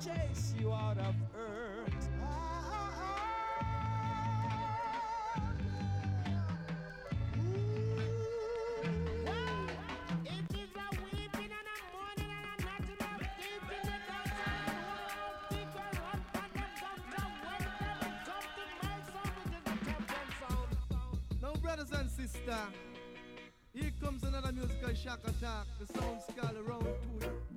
chase you out of earth. Now, brothers and sisters, here comes another musical shock attack. The sound skull around to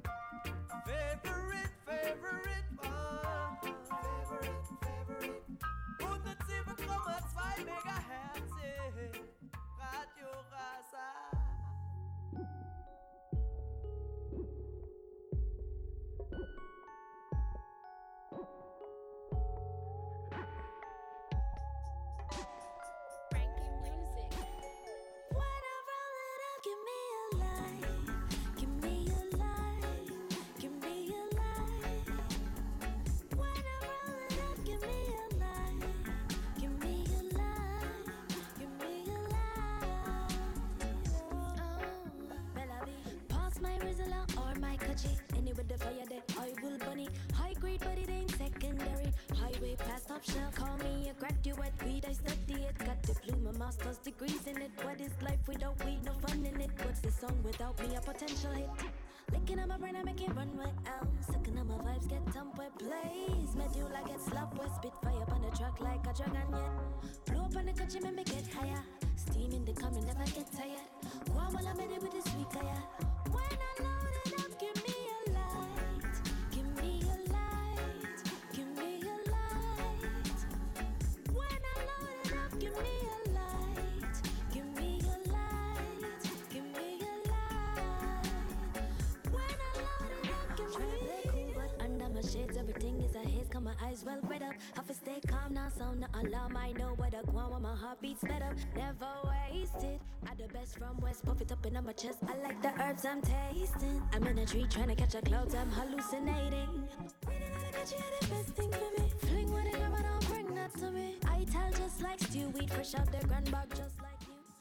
me a graduate. Weed, I study it. Got diploma, master's degrees in it. What is life without weed? No fun in it. What's the song without me? Well up. Have to stay calm now, sound no alarm. I know what I want when my heartbeat sped up. Never wasted. I the best from West, puff it up in my chest. I like the herbs I'm tasting. I'm in a tree trying to catch a cloud, I'm hallucinating. The the the.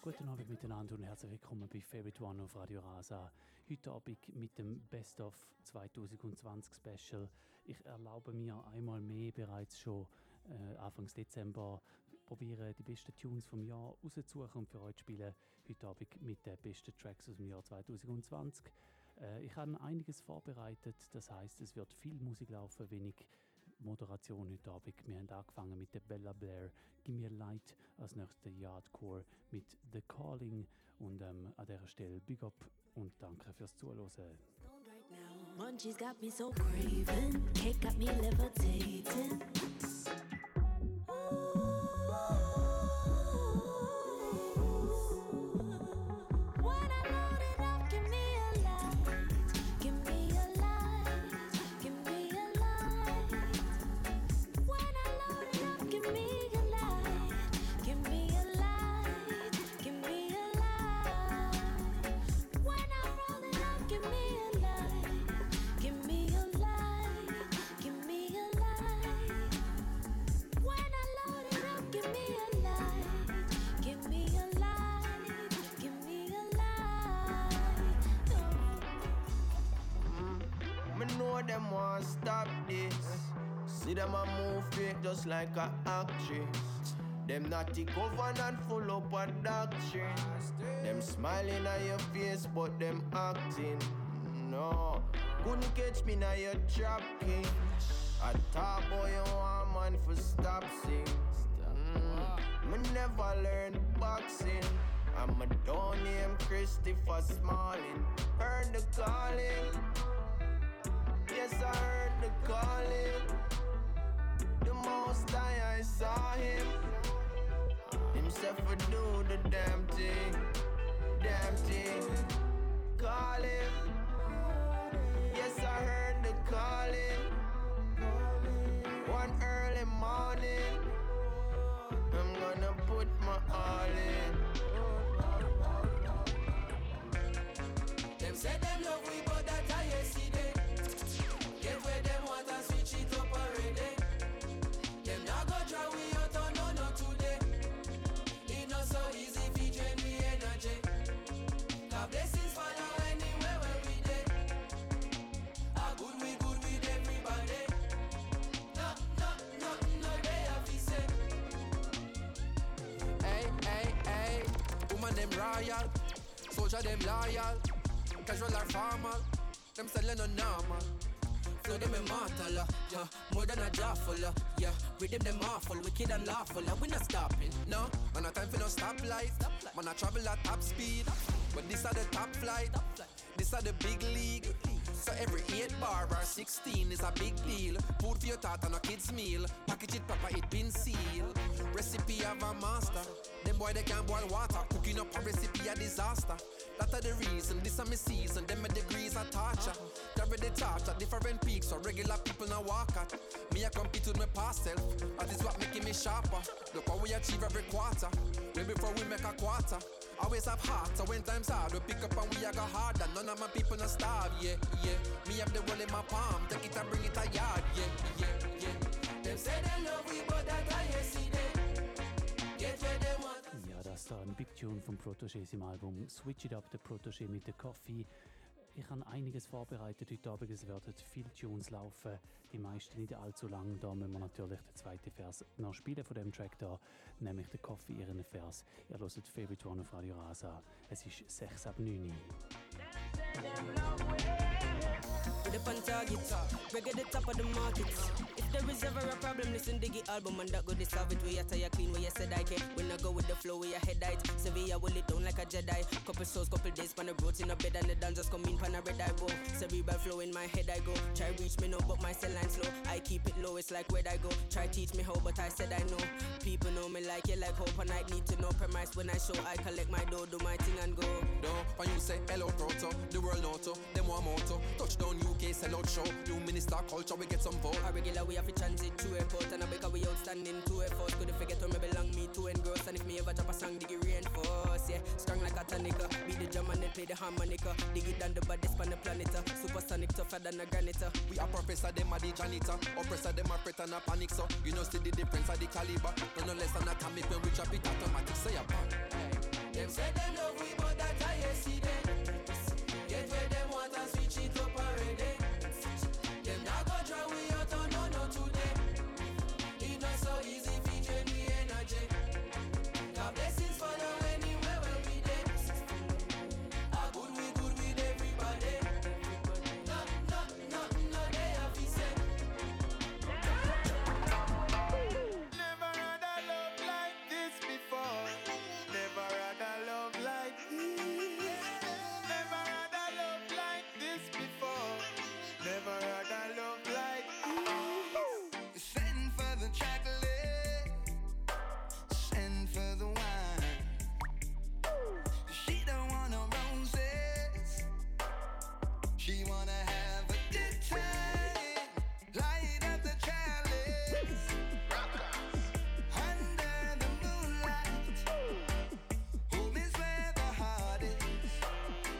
Guten Abend miteinander und herzlich willkommen bei Favorite One auf Radio Rasa. Heute Abend mit dem Best of 2020 Special. Ich erlaube mir einmal mehr bereits schon äh, Anfangs Dezember probieren die besten Tunes vom Jahr rauszusuchen und für euch spielen. Heute Abend mit den besten Tracks aus dem Jahr 2020. Äh, ich habe einiges vorbereitet, das heißt, es wird viel Musik laufen, wenig Moderation heute Abend. Wir haben angefangen mit der Bella Blair, Give Me Light, als nächstes Yardcore mit The Calling und ähm, an dieser Stelle Big Up und danke fürs Zuhören. Munchies got me so craving. Cake got me levitating. When Know them want stop this. See them a move fake just like a actress. Them naughty government full up a doctrine. Them smiling at your face, but them acting. No, couldn't catch me now you're king. I talk boy you want man for stop sing. Mm. Me never learn boxing. I'm a don't name Christopher Smalling. Heard the calling. Yes, I heard the calling. The most I, I saw him. Himself would do the damn thing. Damn thing. Call him. Yes, I heard the calling. One early morning. I'm gonna put my all in. Them say them love we, but that I yesterday gate where them want water switch it up already. Them not go draw we out on no no today. It not so easy fi you drain me energy. God blessings follow anywhere where we day. A good we good with everybody. No no no no they have fi say. Hey hey hey, woman them royal, soldier them loyal, casual or formal. Them selling no normal. Flow them immortal, uh, yeah. More than a jawful, uh, yeah. Rhythm them awful, wicked and lawful, uh, we not stopping, no. Man, no time for no stoplight. Man, I travel at top speed. But this are the top flight. This are the big league. So every 8 bar or 16 is a big deal. Food for your thought and a kid's meal. Package it proper, it been sealed. Recipe of a master. Them boy they can't boil water. Cooking up a recipe a disaster. That are the reason, this are my season. Them my degrees are torture. Carry the torch at different peaks, so regular people now walk at. Me I compete with my past self. That is what making me sharper. Look what we achieve every quarter. Way before we make a quarter. Always have heart, so when times hard, we pick up and we a go harder. None of my people not starve, yeah, yeah. Me have the world in my palm, take it and bring it a yard, yeah, yeah, yeah. Them say they love we, but that I they want. Ein Big Tune vom Protégé im Album Switch It Up, der Protégé mit der Coffee. Ich habe einiges vorbereitet heute Abend. Es werden viele Tunes laufen, die meisten nicht allzu lang. Da müssen wir natürlich den zweiten Vers noch spielen von dem Track da, nämlich der Koffee ihren Vers. Ihr hört auf Radio Rasa. Es ist 6 ab 9 Uhr. Put up on target, reggae the top of the market. If there is ever a problem, listen Diggy album and that go to solve it. We are tire clean, where you said I can. When I go with the flow, we are head. Sevilla will it down like a Jedi. Couple souls, couple days, pan the in a bed and the come in pan a red eye. Cerebral flow in my head I go. Try reach me no, but my cell line slow. I keep it low, it's like where I go. Try teach me how, but I said I know. People know me like you, like hope, and I need to know premise when I show. I collect my dough, do my thing and go. No, when you say hello proto, the world auto, them one moto. Touchdown UK, sell out show. New minister culture, we get some vote. A regular we have to transit to airport and I because we outstanding to effort. Could forget where me belong, me to engross. And if me ever drop a song, dig it reinforce. Yeah, strong like a tonica. Be the drum and then play the harmonica. Dig it down the baddest on the planet. uh. Supersonic tougher than a granite. uh. We are professor, them are the janitor. Oppressor, them are fret and a panic. So you know, see the difference of the caliber. No, no less than atomic when we drop it automatic. Say a bang. Them say them love we, but that I yesterday. Get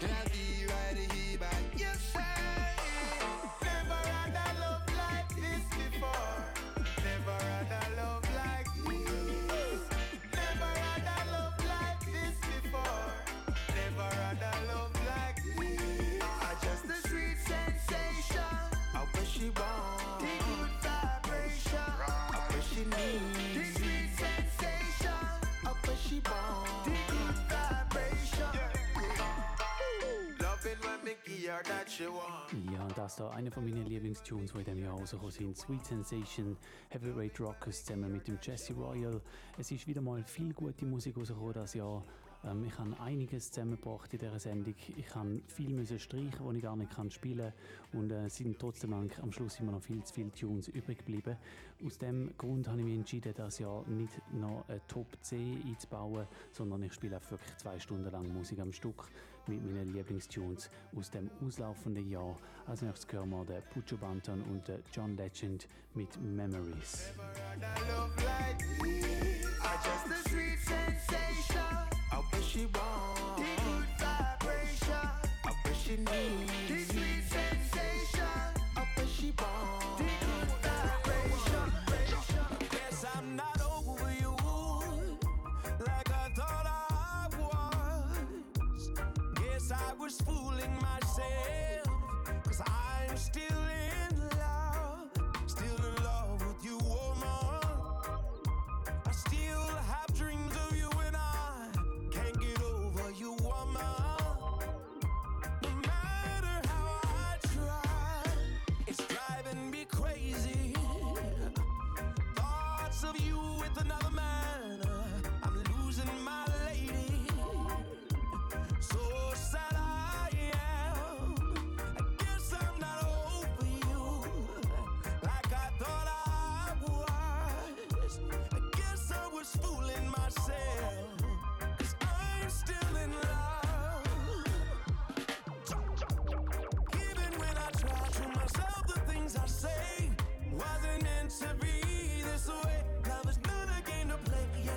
and Ja, und das da einer von meinen Lieblingstunes, die in diesem Jahr rausgekommen sind. Sweet Sensation, Heavyweight Rockers zusammen mit dem Jesse Royal. Es ist wieder mal viel gute Musik rausgekommen das Jahr. Ähm, ich habe einiges zusammengebracht in dieser Sendung. Ich habe viel müssen streichen, die ich gar nicht kann spielen kann. Und äh, sind trotzdem am Schluss immer noch viel zu viele Tunes übrig geblieben. Aus dem Grund habe ich mich entschieden, das Jahr nicht noch eine Top C einzubauen, sondern ich spiele einfach wirklich zwei Stunden lang Musik am Stück mit meinen Lieblingstunes aus dem auslaufenden Jahr. Als nächstes hören wir den Puccio Banton und den John Legend mit Memories. I wish she of you with another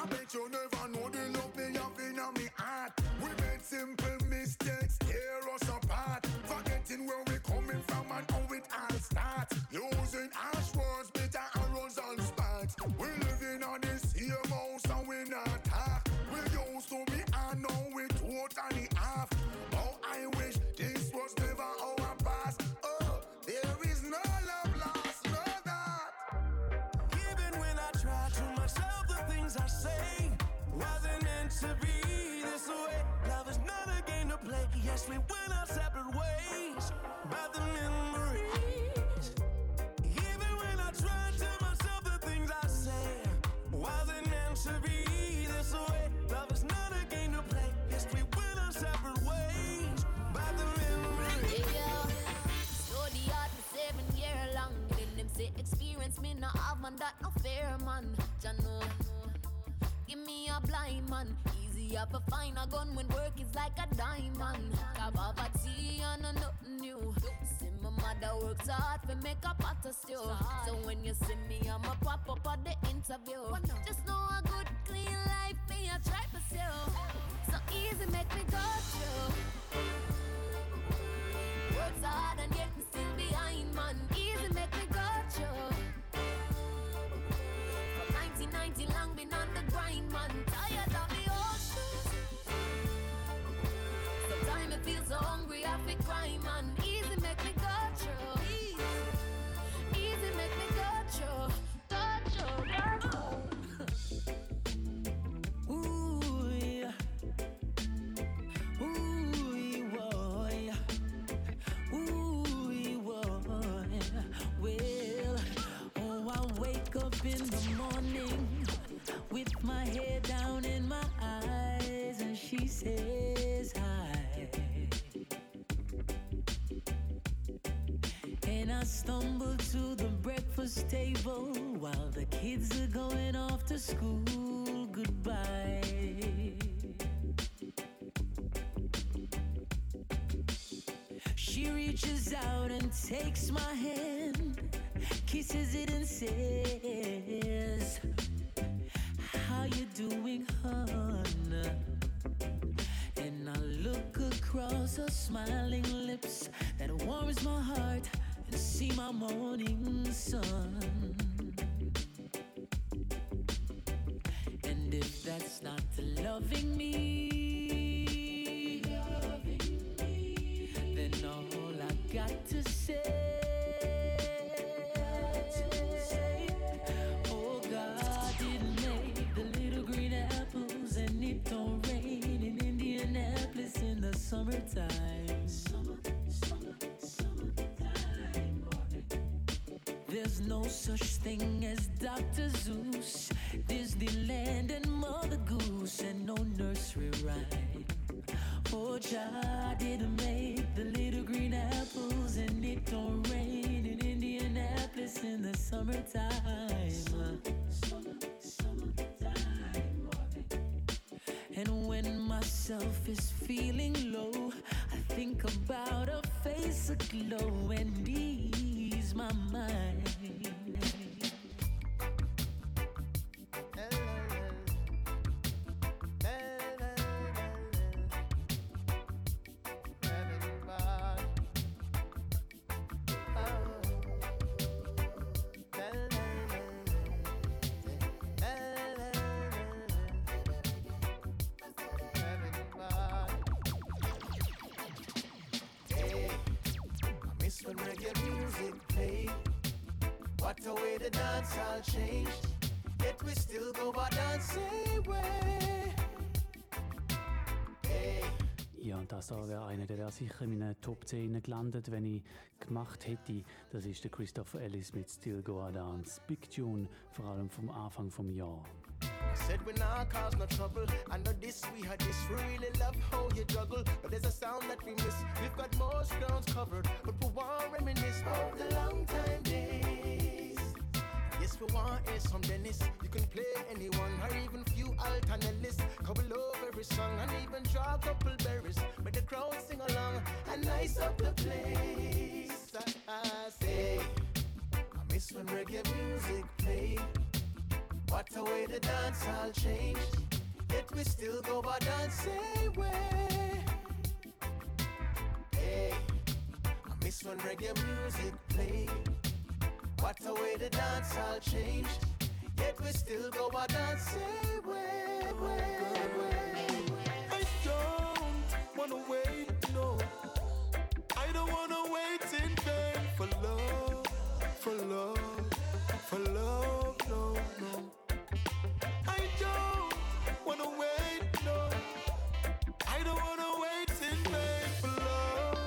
I bet you never know the love me have in me heart. We made simple mistakes, tear us apart. Forgetting where me no have man that no fair man. Jah know. Give me a blind man. Easier to find a gun when work is like a diamond. Poverty and no nothing new. See my mother works hard to make a pot of stew. So when you see me, I'ma pop up at the interview. Just know a good clean life me I try pursue. So easy make me go through. Works hard and yet me still behind, man. Easy make me go through. From 1990 long been on the grind, man. Tired of the ocean. Sometimes I feel so hungry, I feel cry, man. Easy make me go through. Easy make me go through. Go through, go morning with my head down in my eyes, and she says hi. And I stumble to the breakfast table while the kids are going off to school. Goodbye. She reaches out and takes my hand, kisses it and says, How you doing, hon? And I look across her smiling lips that warms my heart and see my morning sun. And if that's not loving me, then all I got to say. In the summertime. There's no such thing as Dr. Seuss, Disneyland, and Mother Goose, and no nursery rhyme. Oh, Jah didn't make the little green apples, and it don't rain in Indianapolis in the summertime. And myself is feeling low, I think about a face aglow and ease my mind. Reggae music played. What a way the dance all changed. Yet we still go by dancing way. Ja, und das da wäre einer, der wäre sicher in meinen Top 10 gelandet, wenn ich gemacht hätte. Das ist der Christopher Ellis mit Still Go A Dance. Big Tune, vor allem vom Anfang vom Jahr. Said we not cause no trouble. I know this, we had this. Really love how you juggle. But there's a sound that we miss. We've got most grounds covered. But we want reminisce of the long time days. Yes, we want is from Dennis. You can play anyone or even few alternatives. Couple over every song and even draw a couple berries. But the crowd sing along and nice up the place. I say, I miss when reggae music played. What a way the dance all changed. Yet we still go by dancing way. Hey, I miss when reggae music played. What a way the dance all changed. Yet we still go by dancing way, way, way. I don't wanna wait, no. I don't wanna wait in vain for love, for love, wanna wait, no. I don't wanna wait in vain for love.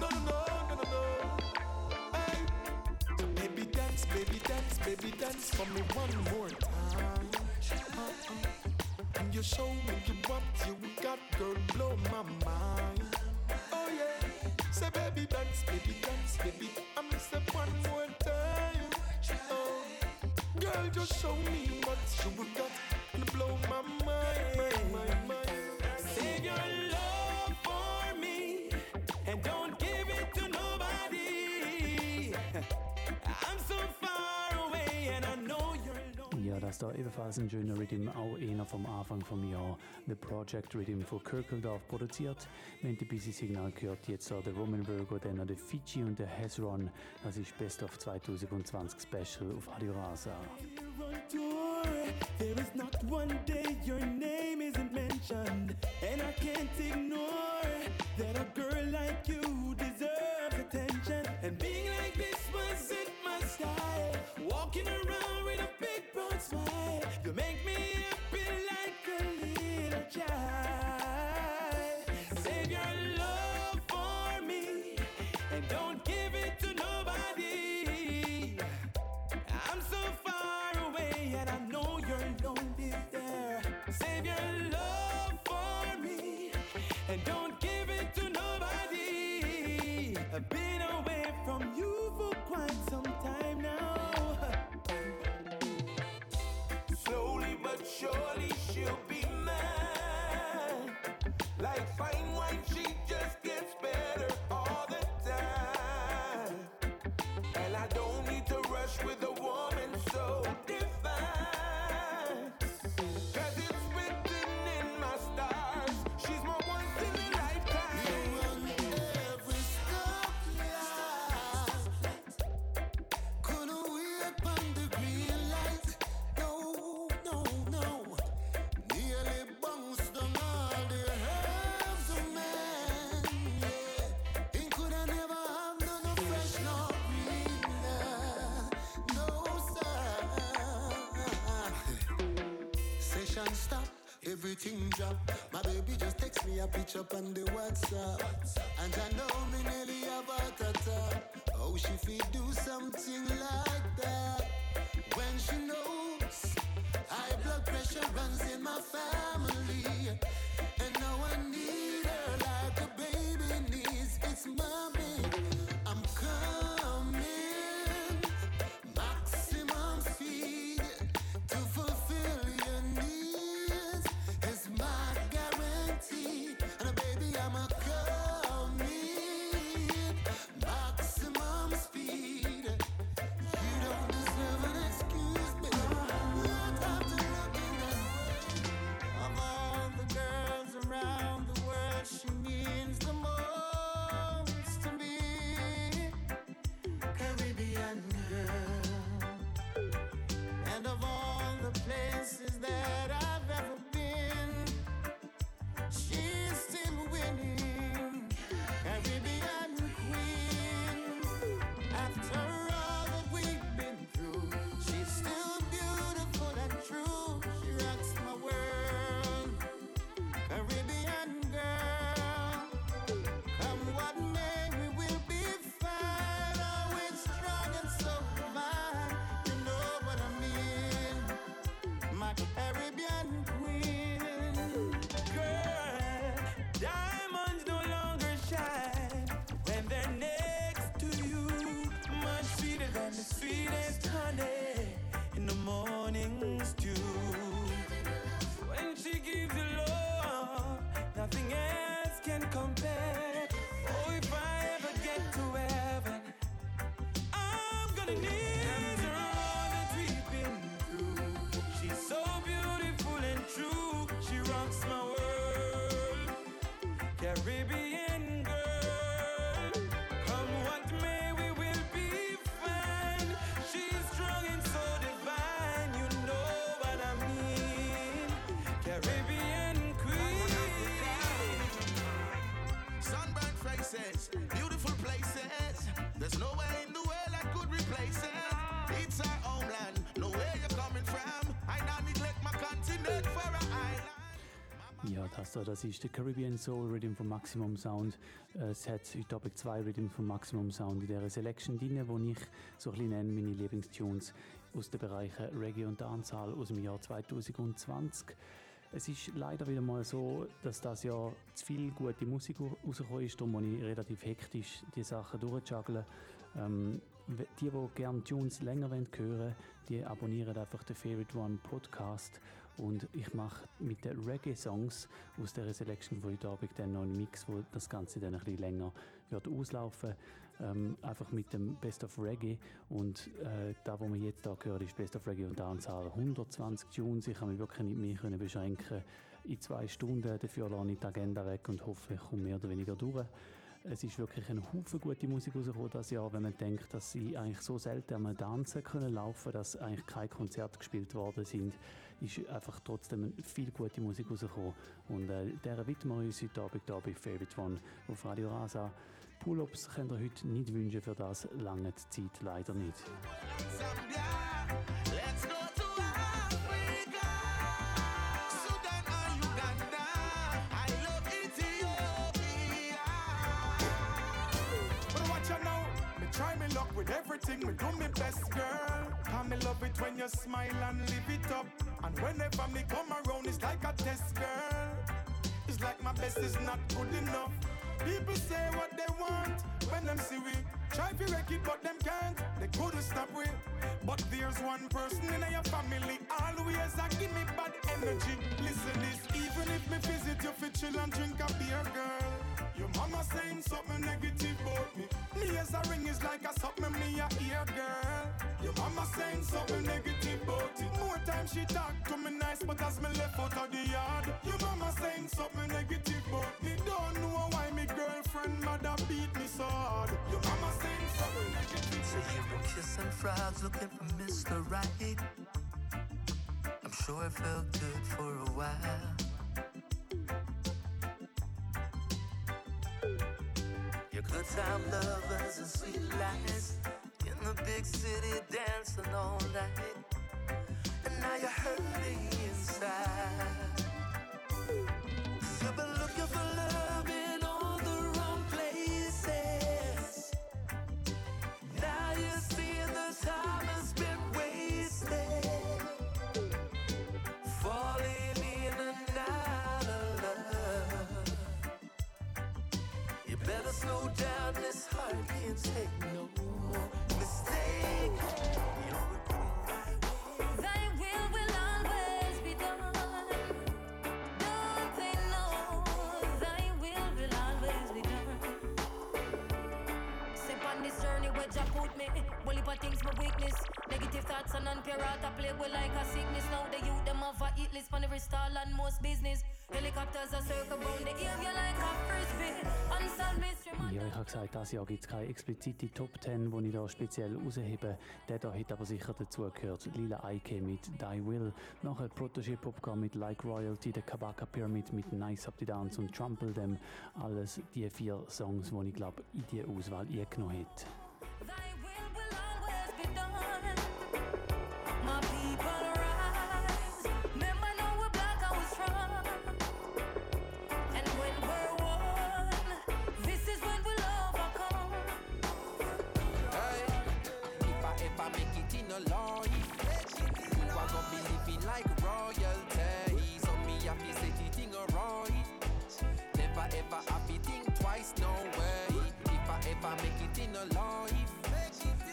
No, no, no, no, no. Hey. Baby dance, baby dance, baby dance for me one more time. And you show me you what you got, girl, blow my mind. Oh yeah, say baby dance, baby dance, baby. I'm say one more time. Oh, girl, just show me what you got and blow da ebenfalls ein schöner Rhythm, auch einer vom Anfang vom Jahr. The Project Rhythm von Kirkeldorf produziert. Haben die Busy Signal gehört, jetzt da der Roman Virgo, dann der Fiji und der Hezron. Das ist Best of 2020 Special auf Radio Rasa. There is not one day your name isn't mentioned, and I can't ignore that a girl like you deserves attention. And being like this wasn't my style. Walking around with a big broad smile, you make me happy like a little child. Surely she'll be mine. Like fine wine, she everything drop. My baby just text me a picture on the WhatsApp. And I know me nearly have a attack. Oh, she fit do something like that. When she knows high blood pressure runs in my family. Das da, das ist der Caribbean Soul Rhythm vom Maximum Sound. Es hat heute Abend zwei Rhythm vom Maximum Sound in dieser Selection drin, wo ich so ein bisschen nenne, meine Lieblingstunes aus den Bereichen Reggae und Dancehall aus dem Jahr 2020. Es ist leider wieder mal so, dass das Jahr zu viel gute Musik rausgekommen ist, darum muss ich relativ hektisch die Sachen durchjuggeln. Ähm, die, die gerne Tunes länger hören wollen, die abonnieren einfach den Favorite One Podcast und ich mache mit den Reggae-Songs aus der Selection von heute Abend dann noch einen Mix, wo das Ganze dann ein bisschen länger wird auslaufen. Ähm, einfach mit dem Best of Reggae und äh, da, wo wir jetzt da gehört, ist Best of Reggae und Dancehall 120 Tunes. Ich kann mich wirklich nicht mehr können beschränken in zwei Stunden. Dafür lasse ich die Agenda weg und hoffe, ich komme mehr oder weniger durch. Es ist wirklich ein Haufen gute Musik rausgekommen das Jahr, wenn man denkt, dass sie eigentlich so selten am Tanzen können laufen, dass eigentlich keine Konzerte gespielt worden sind, ist einfach trotzdem viel gute Musik rausgekommen. Und äh, der widmen wir uns heute Abend hier bei Favorite One auf Radio Rasa. Pull-ups könnt ihr heute nicht wünschen, für das lange Zeit leider nicht. Me do me best, girl. Cause me love it when you smile and live it up. And whenever me come around, it's like a test, girl. It's like my best is not good enough. People say what they want when them see we try to wreck it, but them can't. They couldn't stop we. But there's one person in your family always a give me bad energy. Listen this, even if me visit you for chill and drink a beer, girl. Your mama saying something negative about me. Me as a ring is like a something me a ear, girl. Your mama saying something negative about it. More time she talk to me nice, but as me left out of the yard, your mama saying something negative about me. Don't know why me girlfriend mother beat me so hard. Your mama saying something negative. So you were kissing frogs looking for Mr. Right. I'm sure it felt good for a while. Your good time lovers and sweet lies in the big city dancing all night. And now you're hurting inside. You've been looking for love in all the wrong places. Now you see the time has been wasted. Slow down, this heart can't take no more mistake. Thy will will always be done. Don't they know thy will will always be done? Step on this journey where Jah put me. Well, if I things my weakness. Negative thoughts and I play with like a sickness. Now the youth them have a hit list on every stall and most business. Ja, ich habe gesagt, dieses Jahr gibt es keine explizite Top 10, die ich da speziell raushebe. Der da hat aber sicher dazu gehört. Lila Ike mit Die Will. Nachher Protégé Popcorn mit Like Royalty, der Kabaka Pyramid mit Nice Up the Dance und Trample Them. Alles die vier Songs, die ich glaube in die Auswahl eingenommen hätte. I make it in a life,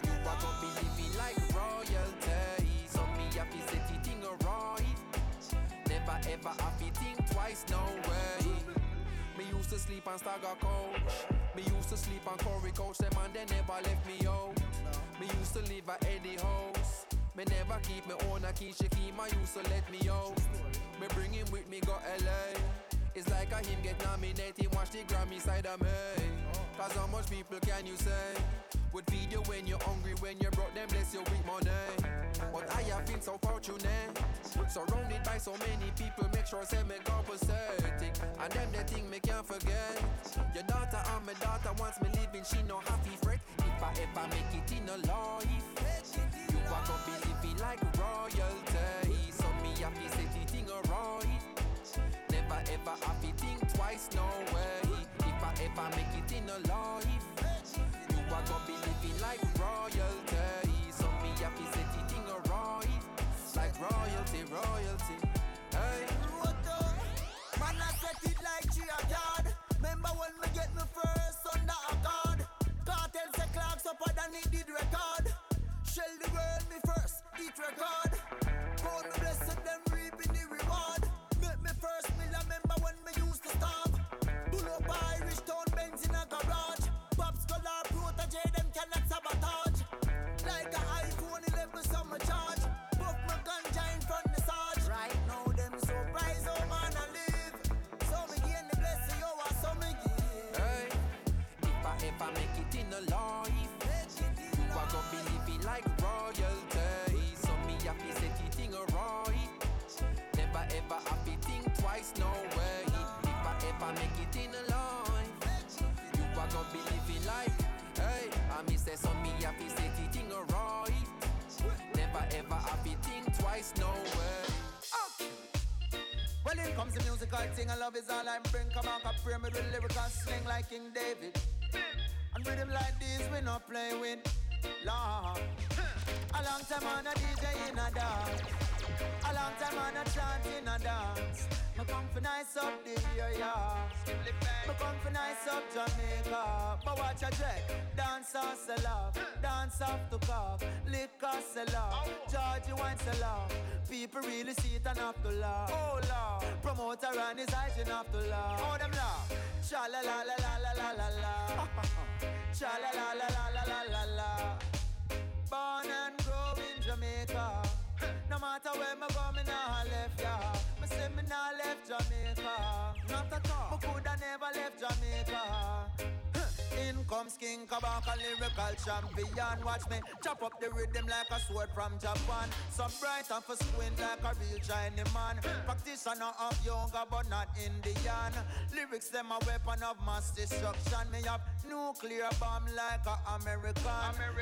you are gonna living like royalty. So me have to set the thing right. Never ever have to think twice, no way. Me used to sleep on Stagger Coach. Me used to sleep on Corey Coach. Them and they never left me out. Me used to live at Eddie House. Me never keep me own a key. Shakim, I used to let me out. Me bring him with me, go LA. It's like a him get nominated, watch the Grammy side of me. Cause how much people can you say? Would feed you when you're hungry, when you're broke, then bless you with money. But I have been so fortunate. Surrounded by so many people, make sure I say me compensating. And them the thing me can't forget. Your daughter and my daughter wants me living, she no happy fret. If I ever make it in a life, you are gonna be living like royalty. So me happy set it in a right. Never ever happy think twice, no way. If I make it in a life, you are gonna be living like royalty. So me happy set it in a right. Like royalty, royalty. Hey. Man, I set it like G a God. Remember when me get me first under a God? Cartel say clocks up and it did record. Shell the world me first, eat record. God me blessed them reaping the reward. Town Benz in a garage. Pops color protege, them cannot sabotage. Like a iPhone 11 summer charge. Puff my ganja in front the sarge. Right now them surprise, oh man I live. So me gain the blessing, yo, I so me give. Hey, if I ever make it in a life, you are gonna be living like royalty. So me happy set it a right. Never ever happy think twice, no way. If I ever make it I me say so me set it in a right. Never ever happy think twice, no way. Well, here comes the musical thing, and love is all I bring. Come on, come pray me with lyrical sling like King David. And rhythm like this, we not play with. Lord. A long time on a DJ in a dance. A long time on a chant in a dance. Me come for nice up the area. Me come for nice up Jamaica. But watch a check. Dance off sell off. Dance off to cock. Liquor sell off. Georgie wine sell off. People really see it and have to laugh. Oh Lord. Promoter and his hygiene have to laugh. Oh them laugh. Cha la la la la la la la la. Cha la la la la la la la la. Born and grow in Jamaica. No matter where me go, me nah left ya. Me say me nah left Jamaica. Not at all. Me coulda never left Jamaica. In comes King Kabaka, lyrical champion. Watch me chop up the rhythm like a sword from Japan. So bright and for squint like a real Chinese man. Practitioner of yoga, but not Indian. Lyrics them a weapon of mass destruction. Me have nuclear bomb like a American.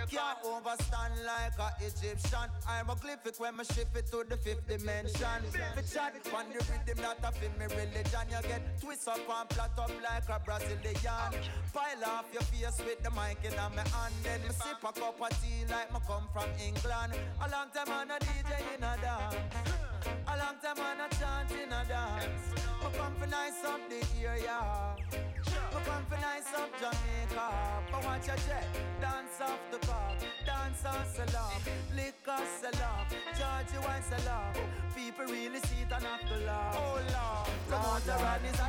Can't overstand like a Egyptian. I'm a glyphic when me shift it to the fifth dimension. Fi chat on the rhythm that a me religion. You get twist up and flat up like a Brazilian. Pile off your face with the mic in my hand. Then me sip a cup of tea like me come from England. A long time on a DJ in a dance. A long time on a chant in a dance. Me come for nice up the area. Me come for nice up Jamaica. But watch your jet. Dance off the car. Dance on off. Liquor off. Georgie wine off. People really see it and have to laugh. Oh Lord. Promoter and his hygiene have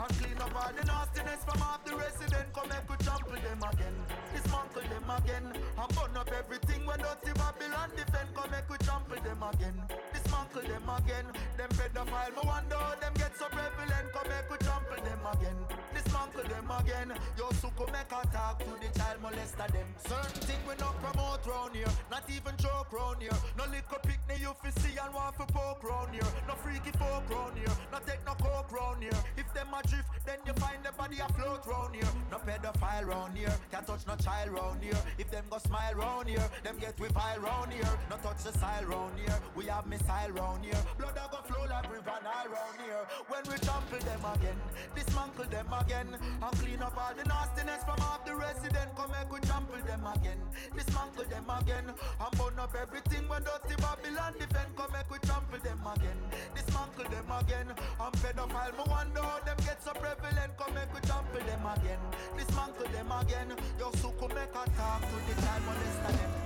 And clean up all the nastiness from off the resident. Come go jump with them again. Dismantle them again. And burn up everything when dirty Babylon defend. Come go jump with them again. Dismantle them again. Them pedophile, me wonder them get so prevalent. Come go jump with them again. Dismantle them again. Yo, suko make a talk to the child molester them. Certain thing we not promote round here. Not even joke round here. No liquor picnic you fi see and want for poke round here. No freaky folk round here. No take no coke round here. If them a drift, then you find the body afloat round here. No pedophile round here. Can't touch no child round here. If them go smile round here, them get we vile round here. No touch the style round here. We have missile round here. Blood a go flow like river Nile round here. When we trample them again, dismantle them again, and clean up all the nastiness from off the resident. Come make we trample them again, dismantle them again, and burn up everything when dirty Babylon defend. Come make we trample them again, dismantle them again, and pedophile. Me wonder how them get so prevalent. Come make we trample them again, dismantle them again. Yo, so come make a talk to the child molester them.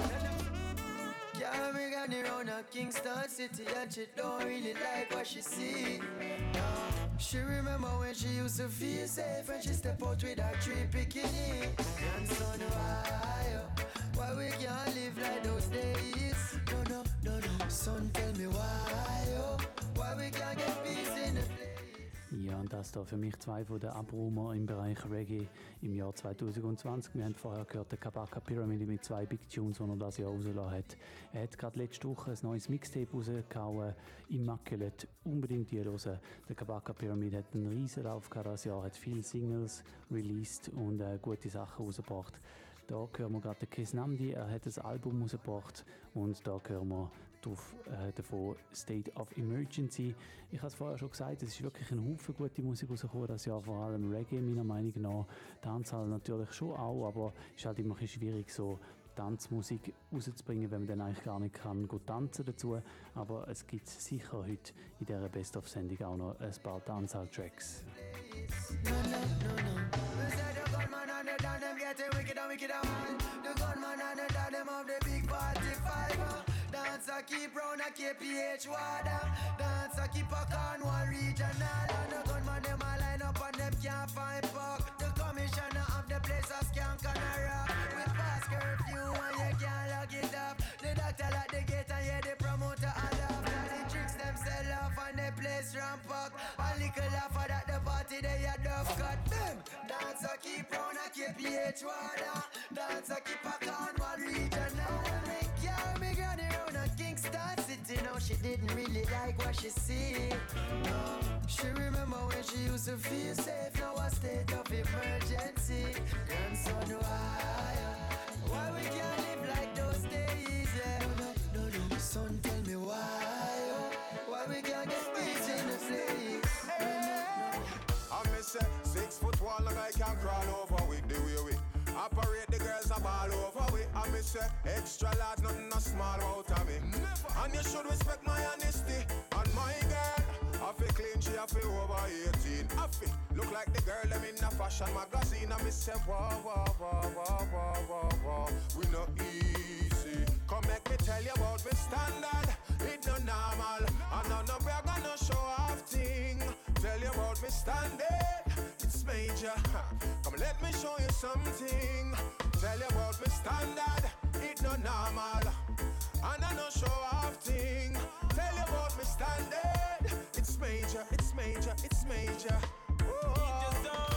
Yeah, me got on a Kingston City and she don't really like what she see. No. She remember when she used to feel safe when she step out with her three bikini. And son, why, oh, why we can't live like those days? No, no, no, no. Son, tell me why, oh, why we can't get peace in the place? Ja, und das da für mich zwei von den Abrumer im Bereich Reggae im Jahr 2020. Wir haben vorher gehört, der Kabaka Pyramid mit zwei Big Tunes, die er das Jahr rausgelassen hat. Er hat gerade letzte Woche ein neues Mixtape rausgehauen, Immaculate. Unbedingt die hören. Der Kabaka Pyramid hat einen riesen Lauf gehabt das Jahr, hat viele Singles released und äh, gute Sachen rausgebracht. Da hören wir gerade den Chris Namdi, er hat ein Album rausgebracht und da hören wir drauf, äh, davon State of Emergency. Ich habe es vorher schon gesagt, es ist wirklich ein Haufen gute Musik rausgekommen das Jahr, vor allem Reggae meiner Meinung nach. Tanzhall natürlich schon auch, aber es ist halt immer ein bisschen schwierig so Tanzmusik rauszubringen, wenn man dann eigentlich gar nicht kann gut tanzen dazu. Aber es gibt sicher heute in dieser Best-of-Sendung auch noch ein paar Tanzhall-Tracks. And wicked and wicked on. The gunman and the down them of the big 45. Dance a keep round a KPH water. Dance a keep a Cornwall regional. And the gunman them a line up and them can't find park. The commissioner of the place a skank and a rock. With fast curfew and you can't lock it up. The doctor lock the gate and yeah the promoter. And the tricks them sell off and the place ramp up. A little laugh at the party they a dove cut. Them dance a keep round a KPH water. Dance a keep a Cornwall regional. Kingston city. Now she didn't really like what she see. No, she remember when she used to feel safe. Now a state of emergency. Grandson, why? Why we can't live like those days? Yeah. No, no, no. Son, tell me why? Oh. Why we can't get peace in the place? I miss say six foot one, like I can crawl over with the way we operate. The girls a ball over with. I miss say extra large, nothing a small out of me. And you should respect my honesty. And my girl, I feel clean, she I feel over 18. I feel look like the girl them in a fashion magazine. I miss say whoa, whoa, whoa, whoa, whoa, whoa, whoa. We no easy. Come make me tell you about me standard. It no normal. And no no brag and no show off thing. Tell you about me standard. Major. Come let me show you something. Tell you about me standard. It no normal. And I no show off thing. Tell you about me standard. It's major. It's major. It's major. Oh.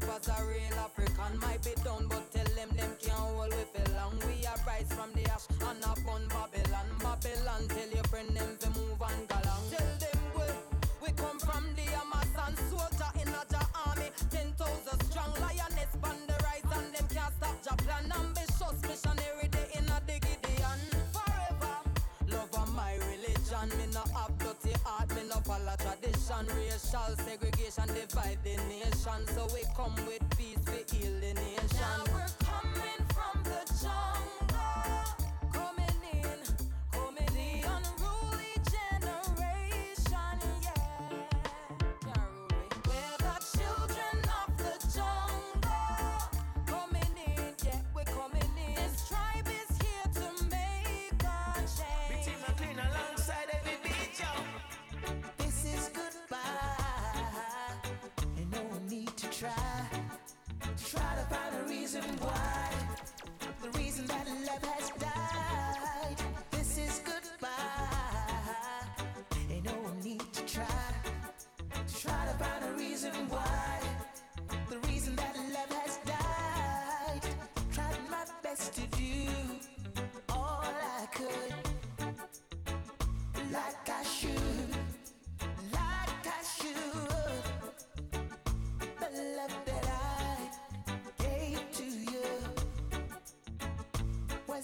Survivors are real African, might be done, we come with try. Try to find a reason why.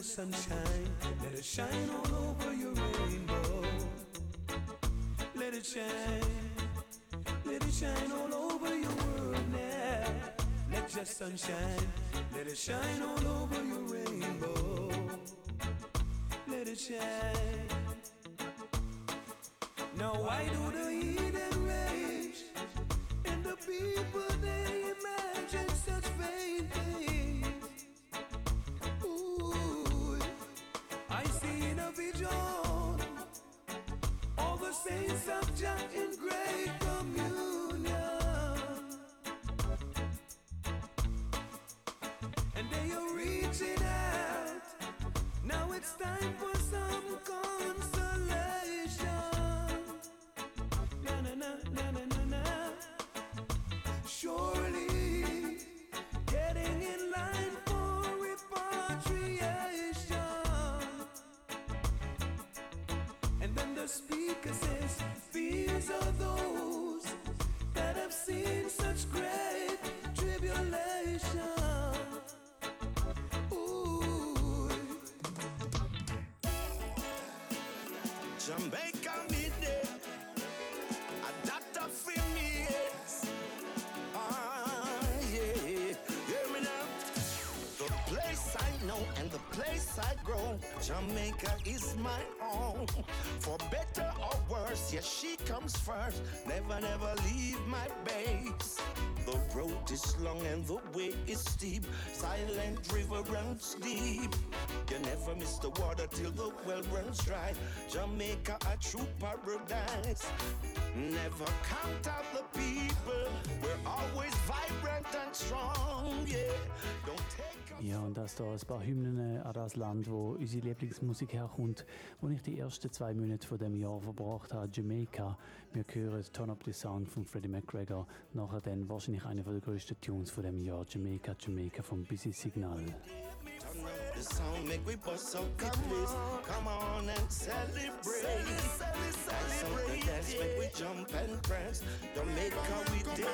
the sun shine, let it shine all over your rainbow. Let it shine, let it shine all over your world now. Let your sun shine, let it shine all over your rainbow. Let it shine. Now why do the Ah, place I know and the place I grow, Jamaica is my home. For better worse, yes, she comes first. Never, never leave my base. The road is long and the way is steep. Silent river runs deep. You never miss the water till the well runs dry. Jamaica, a true paradise. Never count out the people. We're always vibrant and strong. Yeah, Ja, und das da ein paar Hymnen an das Land, wo unsere Lieblingsmusik herkommt, wo ich die ersten zwei Monate von dem Jahr verbracht habe, Jamaica. Wir hören Turn Up the Sound von Freddie McGregor, nachher dann wahrscheinlich einer der grössten Tunes von dem Jahr, Jamaica, Jamaica vom Busy Signal. Turn up the sound, make we bust out the place. Come on and celebrate. Dance out the dance, make we jump and prance. Jamaica, we did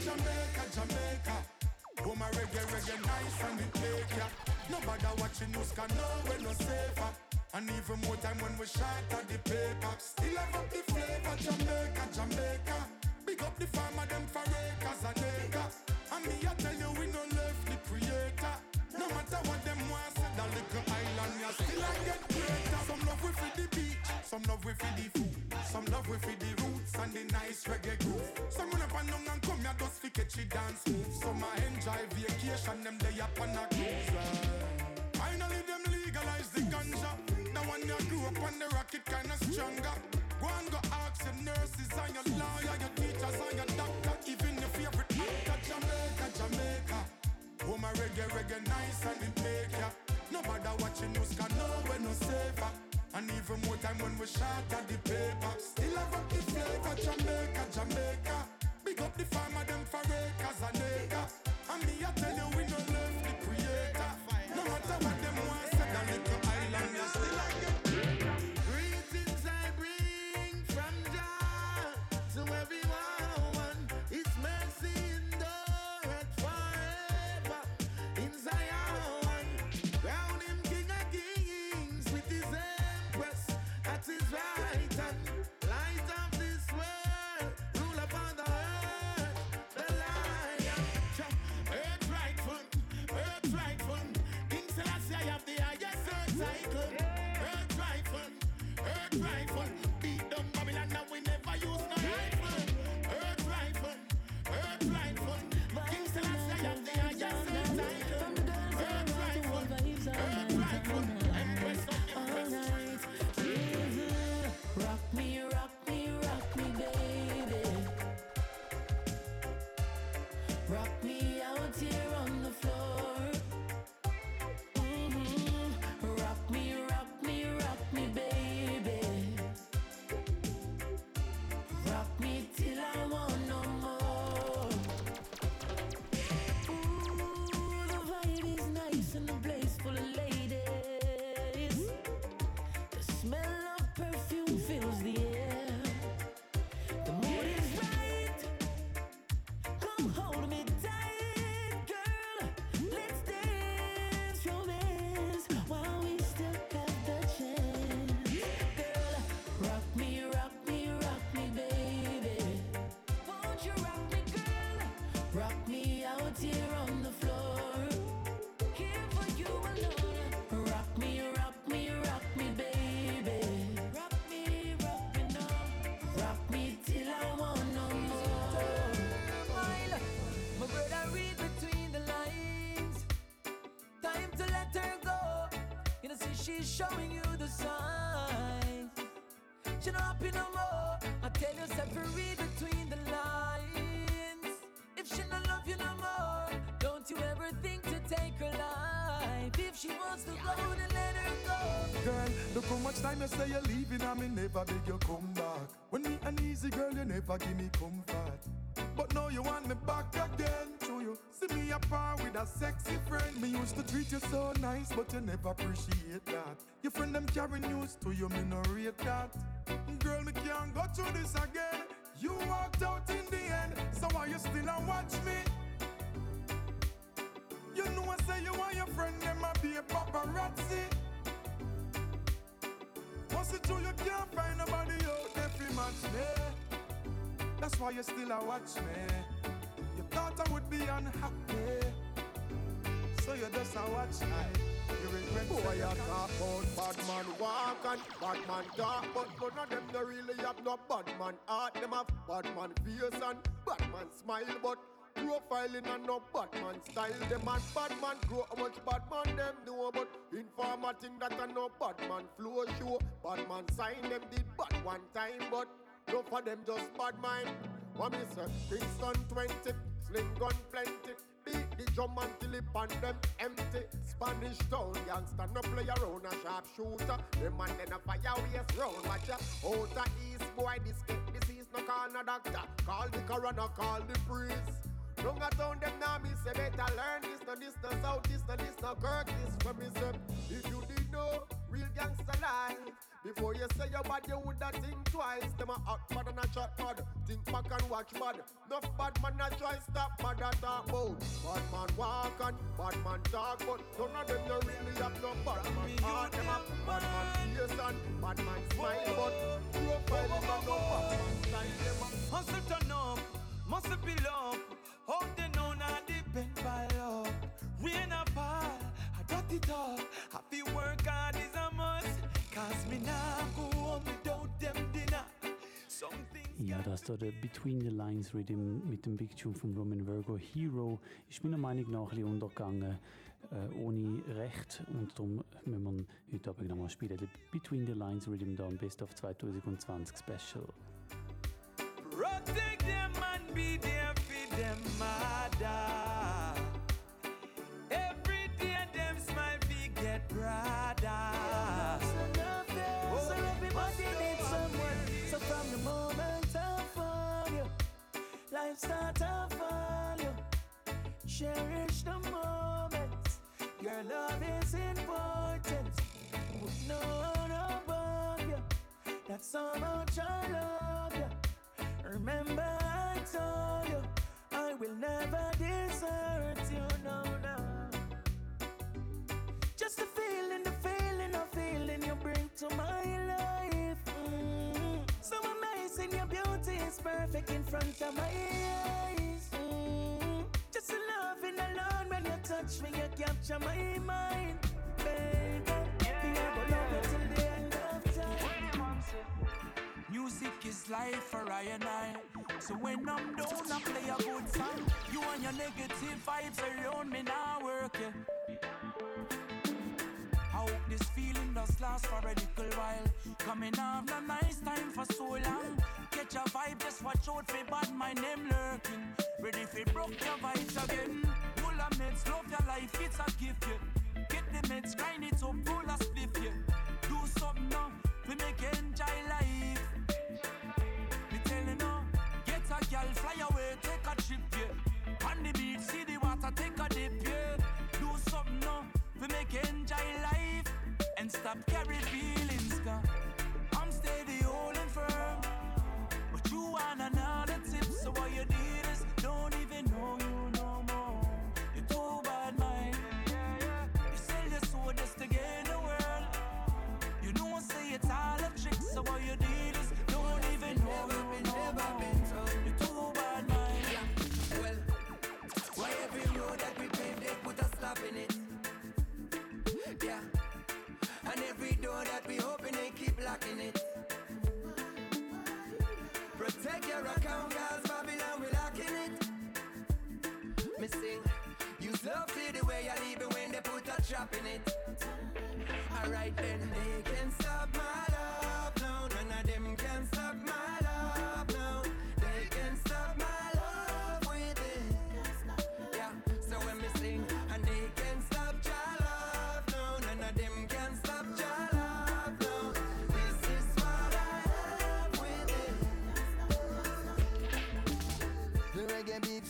Jamaica, Jamaica. Oh my reggae, reggae nice and it make ya. Nobody watching us can know we're no safer. And even more time when we shot at the paper. Still have up the flavor, Jamaica, Jamaica. Big up the farmer, them for acres and acres. And me, I tell you, we no left the creator. No matter what them want, say that little island, ya still I get greater. Some love we for the beach, some love we for the food, some love we for the roots and the nice reggae groove. Some run up and down and here just fi catch it dance move. Some a enjoy vacation, them day up on a cruise. Finally them legalize the ganja. Now when you grew up on the rocket kinda stronger. Go and go ask your nurses and your lawyer, your teachers and your doctor, even your favorite actor, Jamaica, Jamaica. Oh my reggae, reggae nice and it make ya. Nobody watching news can know we're no safer. And even more time when we shot at the paper. Still have up the flavor, Jamaica, Jamaica. Big up the farmer, them for acres and acres. And me, I tell you, we no left she's showing you the signs. She not happy no more. I tell you, separate between the lines. If she not love you no more, don't you ever think to take her life. If she wants to go, then let her go. Girl, look how much time you say you're leaving and me never beg you come back. When me an easy girl, you never give me comfort. But now you want me back again. To you see me apart with a sexy friend. Me used to treat you so nice, but you never appreciate. Your friend them carry news to you, me no rate that. Girl, me can't go through this again. You walked out in the end, so why you still a watch me? You know I say you want your friend, them a be a paparazzi. Once it true, you can't find nobody out fi match me. That's why you still a watch me. You thought I would be unhappy, so you just a watch me. You regret Boy, you talk about bad man walk and bad talk, but none of them no really have no bad man heart. Them have bad man face and bad smile, but profiling and no bad man style. Them and bad man grow how much bad man them know, but informer that a no bad man flow show. Bad man sign them did bad one time, but no for them just bad mind. What me say? Kingston 20, sling gun plenty. Beat the drum until it pan them empty. Spanish town youngster no play around a sharp shooter. Them man then a fire waste round. Watch ya. Out a east boy this get disease no call no doctor. Call the coroner, call the priest. Long a town them now me say better learn this no this no south this no this no Kirk this when me say if you did know real gangster life before you say your bad you woulda think twice. Them a hot bad and a chat bad. Think back and watch bad. Enough bad man a try stop bad a talk about bad man walk and bad man talk but none of them no really have no bad man heart them a bad man face and bad man smile but profile them a no bad man style Hustle turn up, muscle build up. How they Ja, das da der Between the Lines Rhythm mit dem Big Tune von Roman Virgo Hero ist meiner Meinung nach ein bisschen untergegangen, äh, ohne Recht. Und darum müssen wir heute Abend nochmal spielen. Der Between the Lines Rhythm da im Best of 2020 Special. Protect them and be there for them mother. Every day them smile we get brother. Life start to fall you. Cherish the moments. Your love is important. With no one above you. That's how much I love you. Remember I told you I will never desert you. No, no. Just the feeling, the feeling, the feeling you bring to my amazing, your beauty is perfect in front of my eyes. Mm. Just the loving alone when you touch me, you capture my mind, baby. Me, I go love you till the end of time. Music is life for I and I. So when I'm down, I play a good song. You and your negative vibes around me now work. Yeah. Does last for a little while. Coming off a nice time for so long. Catch a vibe, just watch out for bad my name lurking. Ready for broke your vibes again. Full of meds, love your life, it's a gift. Yeah. Get the meds, grind it up, pull a spliff. Yeah. Do something now, we make enjoy life. Me tell you get a girl, fly away, take a trip, yeah. On the beach, see the water, take a dip, yeah. Do something now, we make enjoy life. And stop carry feelings, cause I'm steady holding firm. But you want another tip, so what you did is don't even know you no more. You're too bad, mind. You sell your soul just to gain the world. You know, say it's all a trick, so what you did is don't even know you no more. You too bad, mind. Well, why every road that we pave, they put a stop in it. Yeah. And every door that we open, they keep locking it. Protect your account, cause Babylon, we locking it. Me sing, use love to the way you leave it when they put a trap in it. Alright then, they can stop my love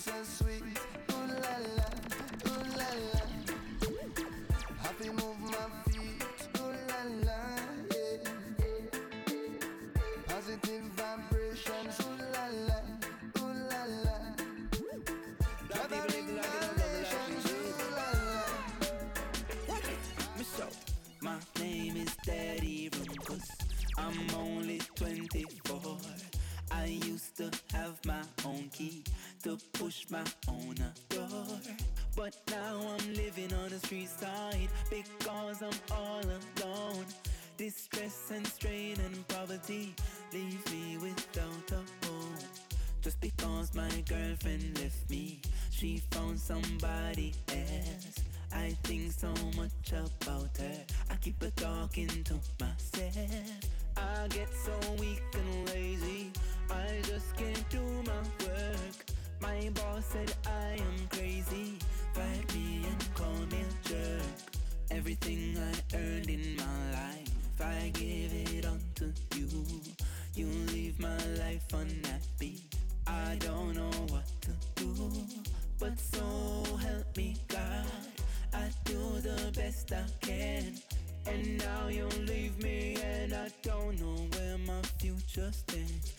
reggae my own door. But now I'm living on the street side because I'm all alone. Distress and strain and poverty best I can, and now you leave me, and I don't know where my future stands.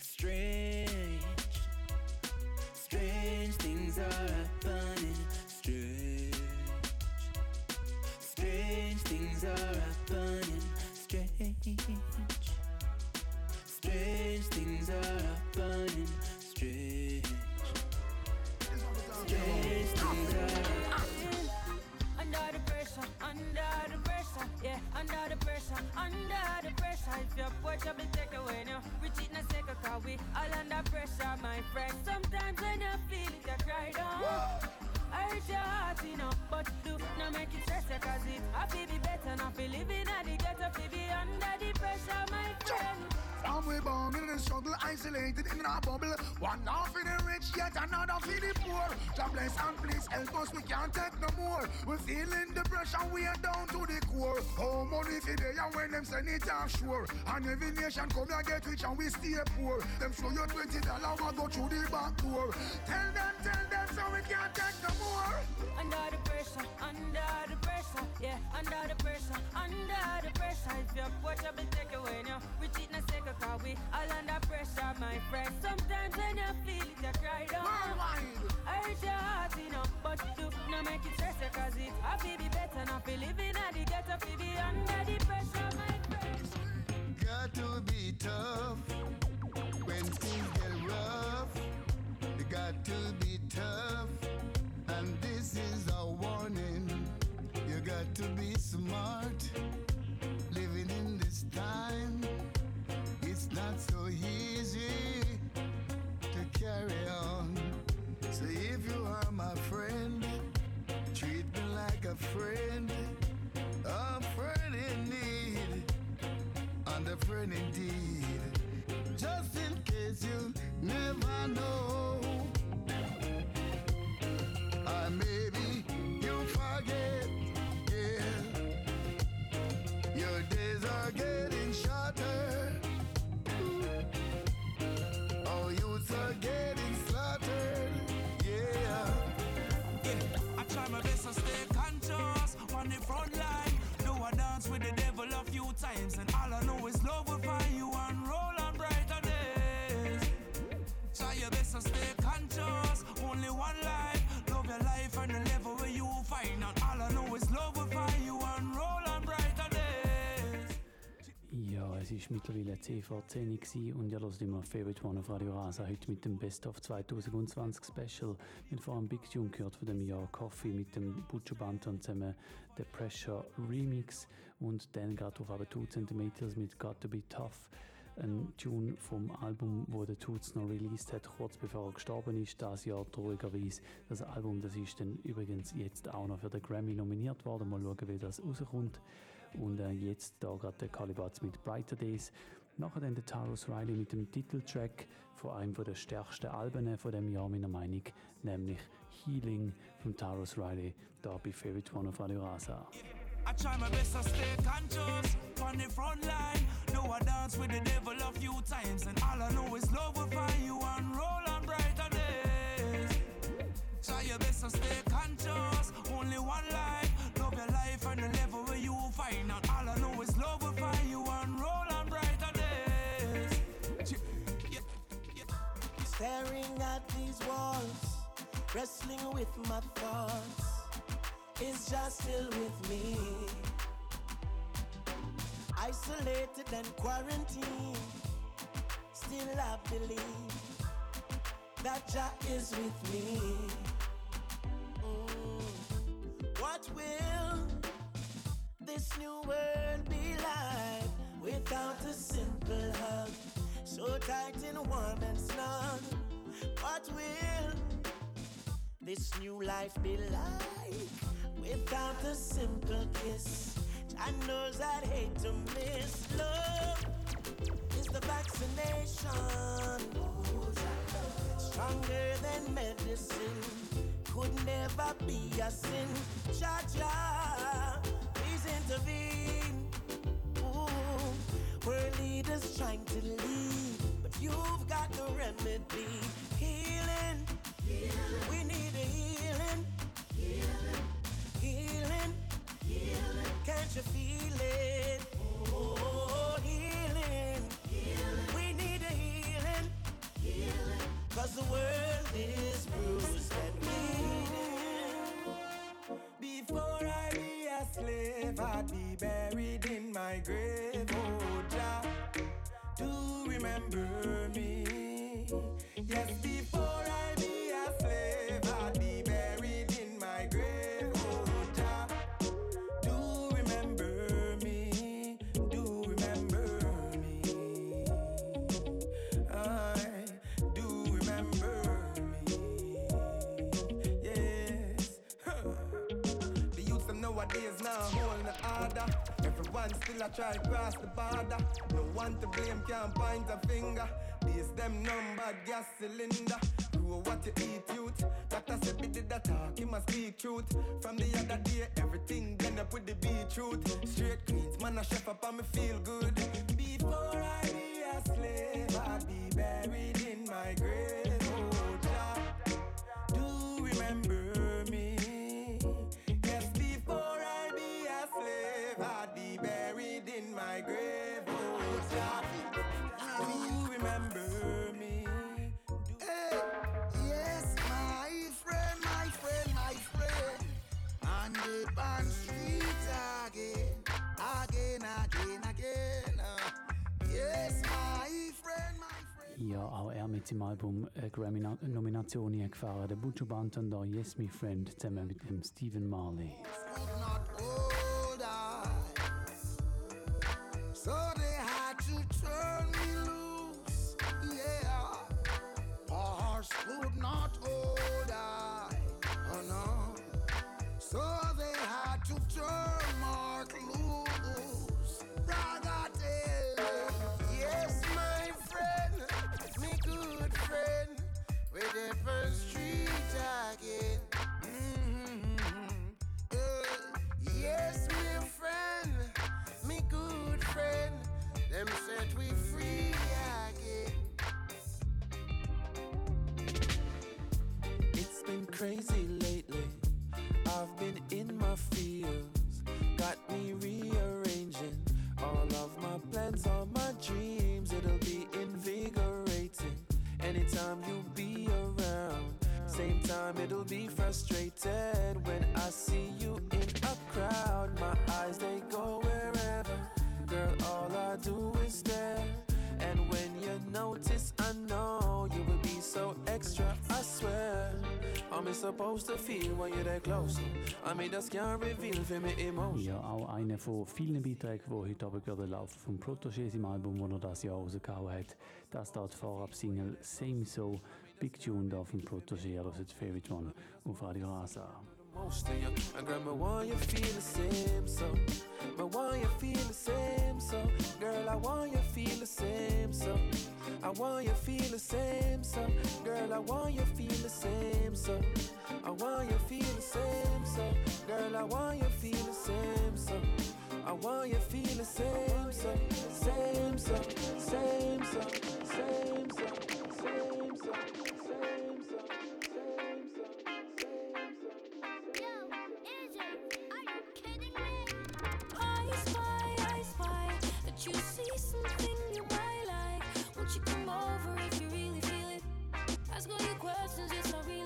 One half for the rich, yet another for the poor. God bless and please help us, we can't take no more. We're feeling the pressure, we are down to the core. How money for they and when them send it offshore. And every nation come here get rich and we stay poor. Them show you twenty dollars, we go through the back door. Tell them, tell them, so we can't take no more. Under the pressure, under the pressure, yeah, under the pressure, under the pressure. If your porch will take away now, a second, cause we all under pressure, my friend. Sometimes when you feel it, you cry down. I hurt your heart, you know, but do not make it stress, you, cause it I feel be better, not feel living at the ghetto, be under the pressure, my friend. Got to be tough when things get rough. You got to be tough, and this is a warning. You got to be smart. Living in this time, so easy to carry on. So if you are my friend, treat me like a friend, a friend in need and a friend indeed. Just in case you never know. Or maybe you forget. Your days are getting shorter. Oh, youths are getting slaughtered, yeah. Yeah, I try my best to stay conscious on the front line. Do I dance with the devil a few times, and all I know is love will find you and roll on brighter days. Try your best to stay conscious. Only one life, love your life and the level es war mittlerweile CV 10 gewesen und ihr hört immer Favorite One auf Radio Rasa. Heute mit dem Best of 2020 Special. Wir haben vorhin Big Tune gehört von dem Jahr Coffee mit dem Butcher Banton zusammen The Pressure Remix und dann gerade auf aber 2 cm mit Got to Be Tough. Ein Tune vom Album, wo der Toots noch released hat, kurz bevor er gestorben ist, das Jahr traurigerweise. Das Album, das ist dann übrigens jetzt auch noch für den Grammy nominiert worden. Mal schauen, wie das rauskommt. Und äh, jetzt da gerade der Calibatz mit Brighter Days. Nachher dann der Taros Riley mit dem Titeltrack von einem der stärksten Alben von dem Jahr, meiner Meinung, nämlich Healing von Taros Riley, da bei Favorite One auf Radio Rasa. I try my best to stay conscious on the front line. Know I dance with the devil a few times, and all I know is love will find you and roll on brighter days. Try your best to stay conscious. Only one life, your life and the level where you find out. All I know is love will find you and roll on brighter days. Staring at these walls, wrestling with my thoughts. Is just still with me. Isolated and quarantined, still I believe that Jah is with me. What will this new world be like without a simple hug? So tight and warm and snug. What will this new life be like without a simple kiss? I knows I'd hate to miss. Love is the vaccination. Stronger than medicine. Could never be a sin. Cha cha, please intervene. Ooh, world leaders trying to lead, but you've got the remedy. Healing, we need a healing. Healing, can't you feel it? Oh, healing, we need a healing. Cause the world is Before I be a slave, I'd be buried in my grave. Oh, Jah, do remember me. Everyone still a try to cross the border. No one to blame, can't point a finger. These them numbered gas cylinder. Do what you eat, youth. Doctor said me did a talk, he must speak truth. From the other day, everything done up with the beetroot. Straight queens, man, a chef up and me feel good. Before I be a slave, I'd be buried in my grave. Grave. Oh, Jah, do remember me. Hey, yes, my friend, my friend, my friend. On the band street again, again, again, again. Yes, my friend, my Ja, auch er mit seinem Album eine Grammy-Nomination gefahren. Der Banton da, Yes Me Friend, zusammen mit dem Stephen Marley. Ja, auch einer von vielen Beiträgen, die heute Abend gerade laufen vom Protégé, seinem Album, das er das Jahr rausgehauen hat. Das da die Vorab-Single «Same So», Big Tune da vom Protégé, das Favorite One auf Radio Rasa. Most of you. And me want you feel the same, so. Me want you feel the same, so. Girl, I want you feel the same, so. I want you feel the same, so. Girl, I want you feel the same, so. I want you feel the same, so. Girl, I want you feel the same, so. I want you feel the same, so. Same, so. Same, so. Same, so. Same, so. Same, so. I I spy I spy that you see something you might like. Won't you come over if you really feel it? Ask all your questions, yes, I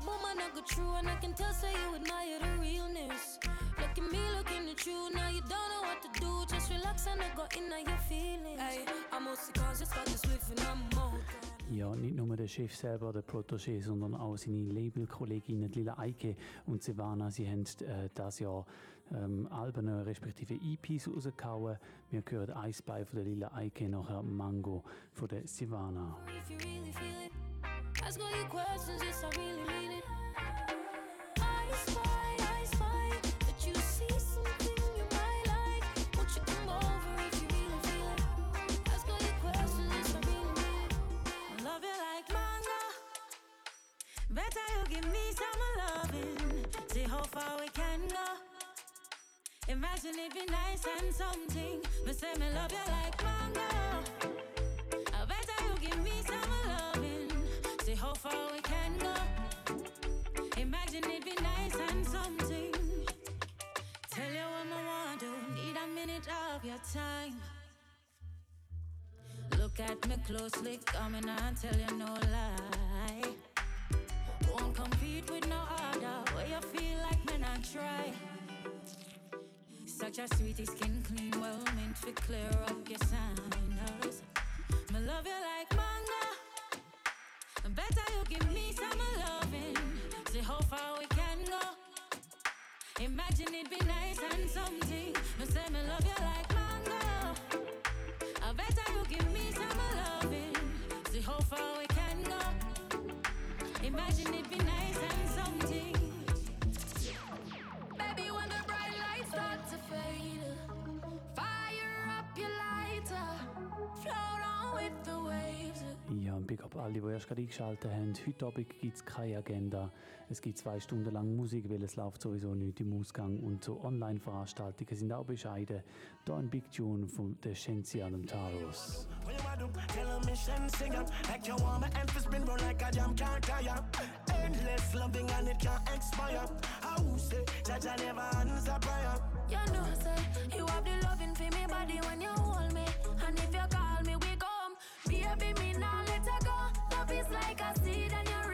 a woman I go true, and I can tell say you admire the realness. Look at me, looking at you, now you don't know what to do. Just relax and I go in your feelings. Hey, I'm mostly conscious, got this in my mouth. Ja, nicht nur der Chef selber, der Protégé, sondern auch seine Labelkolleginnen Lila Eike und Silvana. Sie haben äh, das Jahr ähm, Alben äh, respektive EPs rausgehauen. Wir hören I Spy von der Lila Eike, nachher Mango von der Silvana. If you really feel it, ask all your questions, yes, I really mean it. I spy, I spy that you see something you might like. Won't you come over if you really feel it? Ask all your questions, yes, I really mean it. Love you like mango. Better you give me some loving. See how far we can go. Imagine it be nice and something. Me say me love you like mango. Time. Look at me closely, coming and tell you no lie. Won't compete with no other. Where you feel like me not try. Such a sweetie skin clean, well meant to clear up your signals. Me love you like manga. Better you give me some loving. See how far we can go. Imagine it'd be nice and something. Me say me love you like Ja, und Big Up alle, die erst gerade eingeschaltet haben. Heute Abend gibt es keine Agenda. Es gibt zwei Stunden lang Musik, weil es läuft sowieso nicht im Ausgang. Und so Online-Veranstaltungen sind auch bescheiden. Da ein Big Tune von der Shenzi und dem Taros. Endless loving and it can't expire How say Jaja never answer prayer You know, say you have the loving for me body when you hold me, and if you call me, we come. Baby, me now let her go. Love is like a seed, and you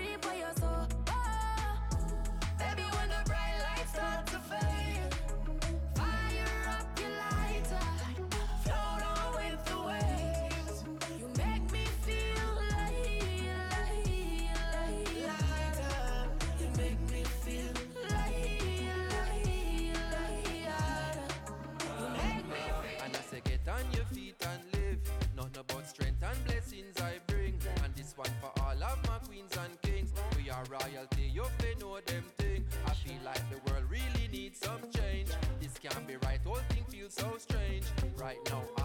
One for all of my queens and kings. We are royalty, you fi know them thing. I feel like the world really needs some change. This can't be right, whole thing feels so strange. Right now, all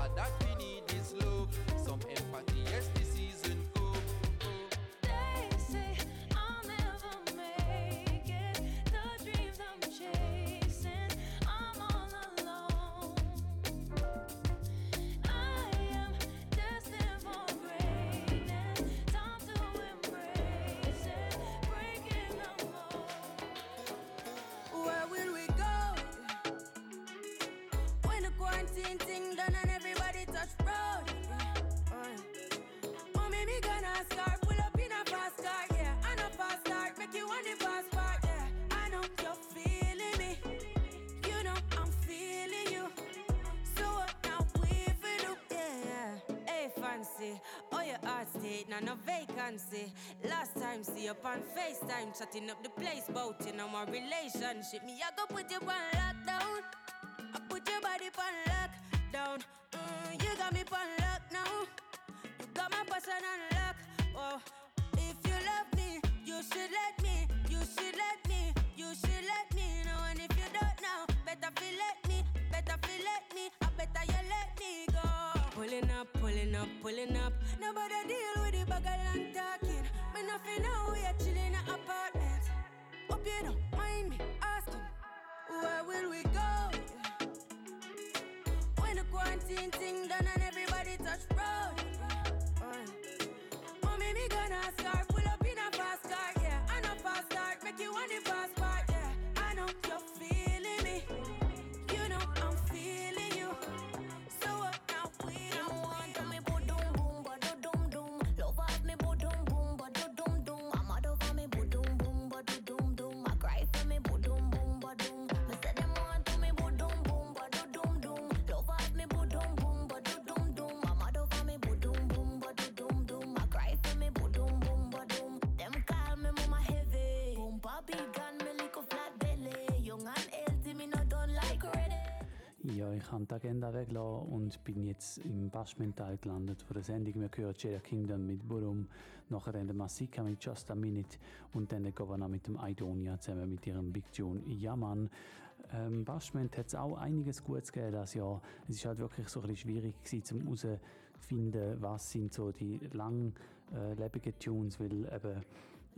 and no vacancy. Last time, see you on FaceTime, chatting up the place, bout in our relationship. Me, I go put you on lockdown. I put your body on lockdown. Mm, you got me on lock now. You got my person on lock. Oh, if you love me, you should let me. You should let me. You should let me know. And if you don't know, better feel let me. Better feel let me. I better you let me go. Pulling up, pulling up, pulling up. Nobody deal with the bagel and talking. Me nothing know we are chilling in an apartment. Hope you don't mind me asking, where will we go? When the quarantine thing done and ich habe die Agenda weggelassen und bin jetzt im Bashment-Teil gelandet von der Sendung. Wir hören Jada Kingdom mit Burum, nachher dann der Masika mit Just a Minute und dann der Governor mit dem Idonia zusammen mit ihrem Big Tune Yaman. Ähm, Bashment hat es auch einiges Gutes gegeben das Jahr. Es ist halt wirklich so ein schwierig herauszufinden, was sind so die langlebigen Tunes, weil eben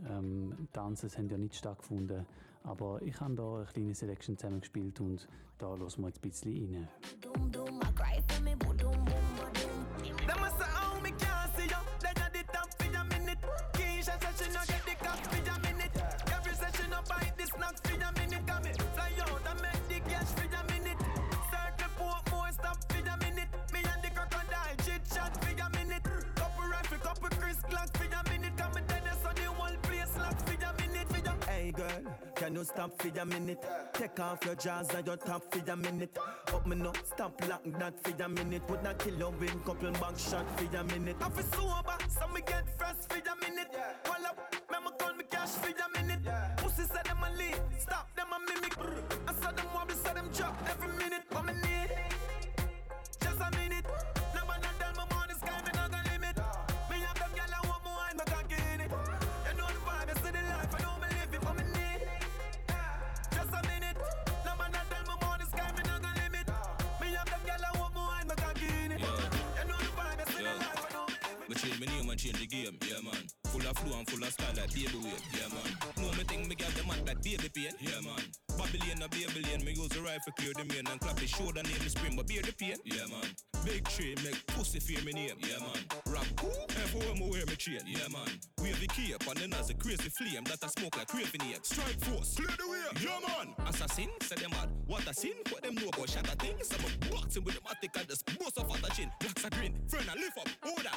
ähm, Tanzen haben ja nicht stattgefunden. Aber ich habe da eine kleine Selection zusammengespielt und da hören wir jetzt ein bisschen rein. Can you stop for a minute? Take off your jaws and your top for a minute. Up me no, stop lock that for a minute. Would not kill you win couple back shot for a minute. I feel sober, so me get fresh for a minute. Hold up, me call me cash for a minute. Pussy said them a lead, stop them a mimic. I saw them wobble, saw them drop every minute. What me need? Just a minute. Change the game, yeah man. Full of flow and full of style like baby wave, yeah man. Know me think me got the man like baby pain, yeah man. Babylon a Babylon, me use the rifle clear the main and clap the shoulder name the spring, but bear the pain, yeah man. Big tree make pussy fear me name, yeah man. Rap? Everywhere me wear me chain, yeah man. Wave the key and then as a crazy flame that I smoke like craving ape. Strike force, clear the way, yeah man. Assassin, say them mad. What a sin, what them know about shatter things. I'm a boxing with the matic and just bust off at the chin. Blacks a grin, friend I lift up, order.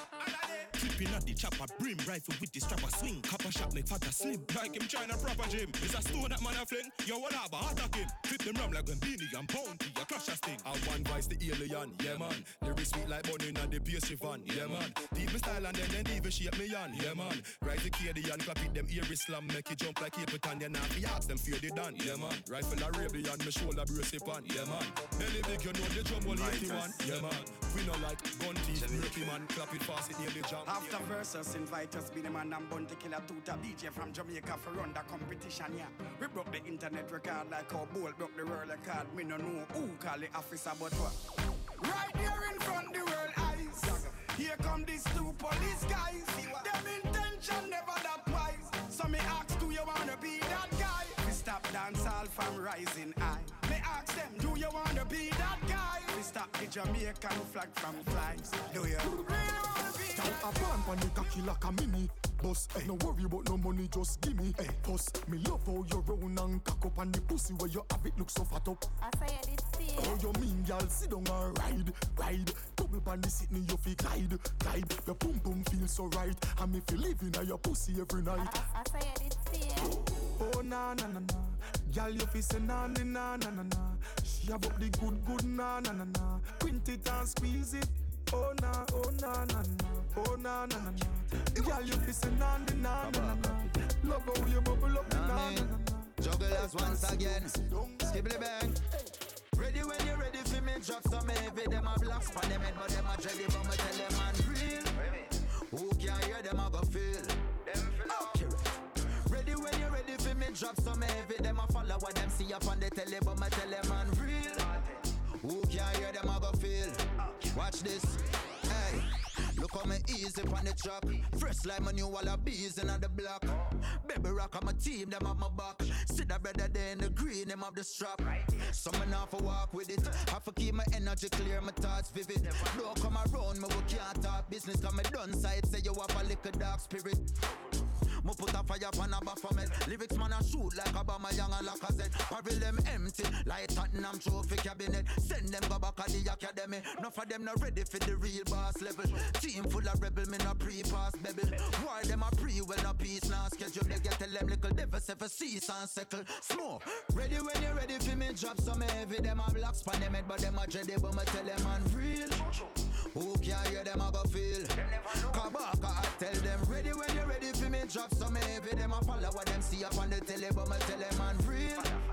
Clipping at the chopper, brim rifle with the strapper swing. Copper shot make a slim. Like him trying a proper gym. It's a stone that man a fling. Yo, what up, attack him. Flip them ram like Gambini and Bounty. A crash a sting. I one vice the alien, yeah man. Lyrics sweet like bunny and the pastry van, yeah man. Deep me style and then then even shape me on, yeah man. Rise the Cadian, clap it them ear slam, make it jump like Capitan. You not be ask them fear they done, yeah man. Rifle Arabian, me shoulder brace it on, yeah man. Any big you know the drum will 81, yeah man. We no like gun teeth, breaky man, clap it fast, it nearly jump. After verses, invite us, be the man and Bounty Killer Tuta DJ from Jamaica for run the competition, yeah. We broke the internet record like how Bolt broke the world record. Me no know who call the officer, but what? Right here in front the world eyes. Here come these two police guys. Them intention never that wise. So me ask, do you wanna be that guy? We stop dance all from rising high. Me ask them, do you wanna be that stop the Jamaican flag from flying. Do you really wanna be Girl, a pan pan the cocky like a mini Boss, eh. no worry about no money, just gimme hey, eh, Boss, me love how you round and cock up And the pussy where you have it look so fat up. I say it. Still. Oh, you mean, girl, sit down and ride, ride. Double pan the sitting, you feel glide, glide. Your pum pum feel so right And me feel living on your pussy every night. I say it. Still. Oh, na na na na. Girl, you feel say na na na na na have up the good, good na na na na Print it and squeeze it Oh, na, oh, na na na Oh na na na na. Girl, you fissing on the na na na na. Love how you bubble up the na na na na. Jugglers once again. Skibbly bang. Ready when you're ready for me, drop some heavy. Them a blocks for them head, but them a jelly, but me tell them man real. Who can hear them a go feel? Okay. Ready when you're ready for me, drop some heavy. Them a follow what them see up on the telly, but me tell them man real. Who can hear them a go feel? Watch this. Hey. Look how me easy on the track. Fresh like my new wallabies in the block. Baby rock on my team, them have my back. See the brother there in the green, them have the strap. Some man have to walk with it. Have to keep my energy clear, my thoughts vivid. Don't come around me, we can't talk business. Cause me done side, say you have a little dark spirit. Me put a fire on a baphomet Lyrics man a shoot like Obama Young and Lacazette Barrel them empty like Tottenham trophy cabinet. Send them go back at the academy. Enough of them not ready for the real boss level. Team full of rebel, me no pre-pass baby Why them a pre, well no peace now Schedule they get tell them little devil say for cease and settle. Smoke, ready when you ready for me Drop some heavy, them a black span them head But them a dready, but me tell them man real Who can hear them a go feel Kabaka, I tell them ready when you're ready for me Drop some heavy, them a follow what them see up on the telly But me tell them man real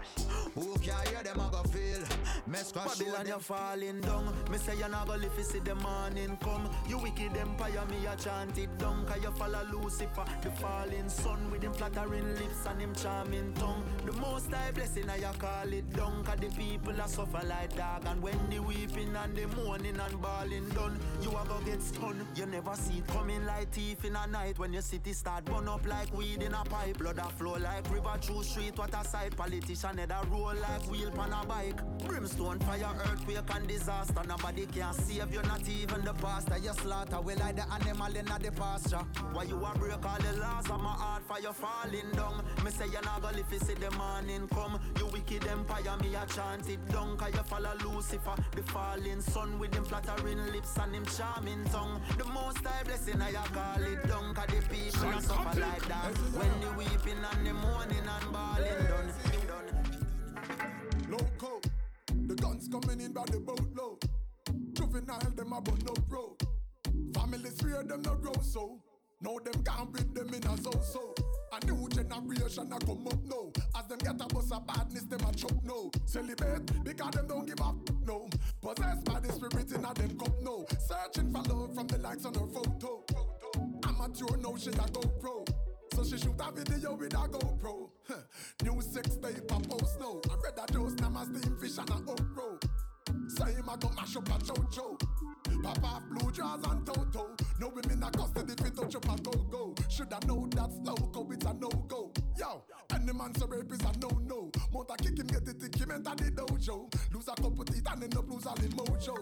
Who can hear them a go feel Mess show Babylon, you falling down. Me say you not go live see the morning come. You wicked empire, me a chant it down. Cause you follow Lucifer, the falling sun with him flattering lips and him charming tongue. The most high blessing, I you call it down. Cause the people a suffer like dog. And when the weeping and the mourning and bawling done, you a go get stunned. You never see it coming like thief in a night. When your city start burn up like weed in a pipe. Blood a flow like river through street. What a sight. Politician head a roll like wheel pan a bike. Brimstone, fire, earthquake and disaster. Nobody can save you, not even the pastor. You slaughter, we like the animal in the pasture. Why you a break all the laws of my heart for you falling down? Me say you're not gonna live see the morning come. You wicked empire, me a chant it down. Cause you follow Lucifer, the falling sun with him flattering lips and him charming tongue. The most high blessing, I a call it down. Cause the people suffer like that. When the weeping and the mourning and bawling done. Loco, the guns coming in by the boatload. Juvenile, them a bun up no road. Families fear them no grow so. Now them can't bring them in a so so. A new generation a come up now. As them get a bus of badness, them a choke no. Celebrate because them don't give up no. Possessed by the spirit in a them cup no. Searching for love from the likes on her photo. Amateur now she a GoPro. So she shoot a video with a GoPro. New sex tape a post now. I read that now my steam fish and a upro. Say him a go mash up a chocho. Off blue jaws and toto. No women a custody fit touch up a go go. Shoulda know that's loco, it's a no go. Yo, any man so rape is a no no. Mount a kick him get it, think him enter the dojo. Lose a couple teeth and end up lose all the mojo.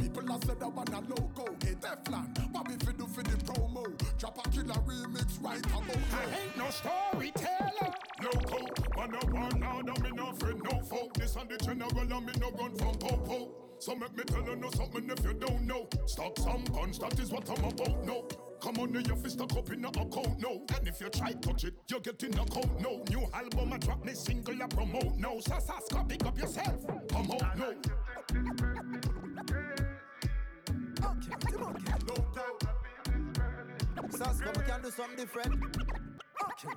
People have said that one a loco. Hey Teflon, what we fi do for the promo? Drop a killer remix right about now. I ain't no storyteller. Loco, man a one order, me no friend, no foe. This and the general, and me no run from popo. So make me tell you know something if you don't know. Stock some guns, that is what I'm about, no. Come on, your fist stuck up in a account, no. And if you try touch it, you get in a coat, no. New album, I drop me single, I promote, no. Sasaska, pick up yourself, come out, no. Saska, we can do something different. Okay.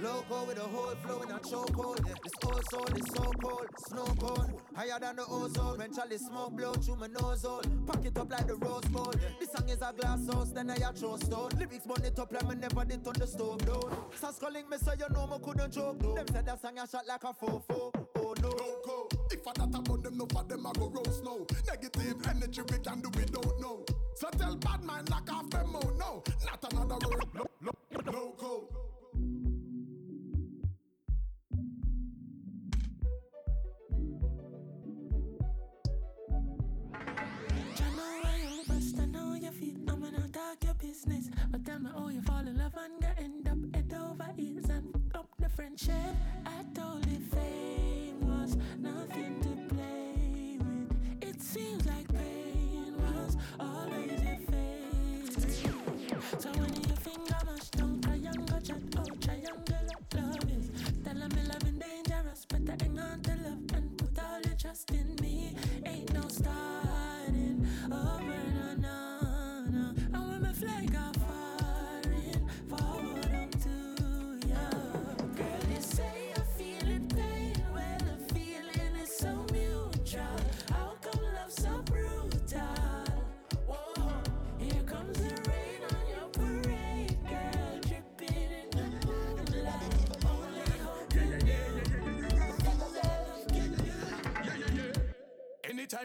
Loco with a whole flow in a chokehold. This old soul is so cold, snow cold. Higher than the ozone. When Charlie smoke blow through my nose hole. Pack it up like the rose gold. This song is a glass house, then I a throw stone. Lyrics burn it up like me never did on the stove down. Saska link me so you know me couldn't joke though. Them said that song a shot like a fofo. Oh no. Loco, if I that about them, no for them I go roast no. Negative energy we can do we don't know. So tell bad mind knock off them out no. Not another word. I know you feel I'm gonna talk your business. But tell me how you fall in love and get end up head over heels and fuck up the friendship. I told you fame was nothing to play with. It seems like trust in me. Ain't no starting over,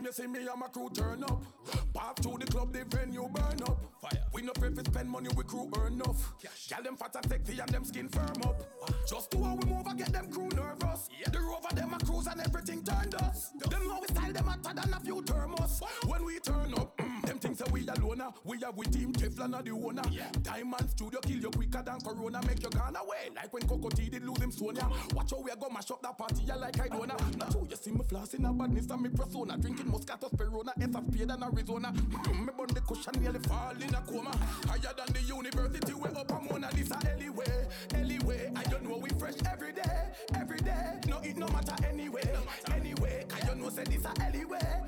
Anytime you see me and my crew turn up. Path to the club, the venue burn up. Fire. We no pay for spend money, we crew earn enough. Gal them fat and sexy and them skin firm up. Just do how we move and get them crew nervous. Yeah. The rover them a cruise and everything turned us. Them know we style them hotter than a few thermos. When we turn up, them things say we alone. We have we team Teflon are the owner. Diamond Studio kill you quicker than Corona. Make you gone away. Like when Coco T did lose him Sonia. Watch how we a go mash up that party ya like I don't know. Not true, you see me flossing a badness and me persona. Drinking Moscato Sperona, S of Spade and Arizona. me bun the cushion nearly fall in a coma. Higher than the university, we up a Mona Lisa. Anyway, anyway, I don't know we fresh every day, every day. No, it no matter anyway, anyway. I don't know say this a anyway.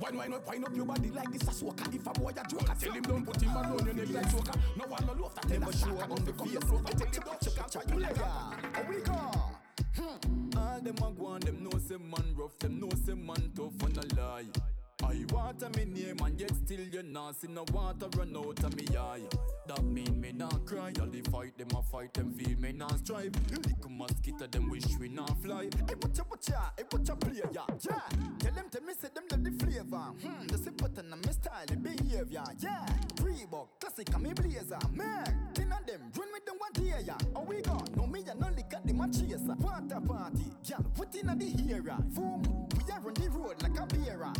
Wine, wine, up, wine up your body like this a soca. If a boy a joker, tell him don't put him alone your neck like soca. No one no love that a show on the close. Tell him don't check out you like a. we go. Hmm. All them a go on, them know say man rough, them know say man tough on a lie. I water me name and yet still you not see no water run out of me eye. That mean me not cry, all the fight them a fight them feel me not strive. You little mosquito them wish we not fly. Hey watcha watcha, hey watcha play ya, yeah. Tell them tell me say them love the flavor. Hmm, the sip button and me style, the behavior, yeah. Reebok, classic and me blazer, man. Ten of them run with them one day ya. Oh we go, no me ya no lick at the my chaser. Water party, girl put in a the era. Boom, we are on the road like a bearer.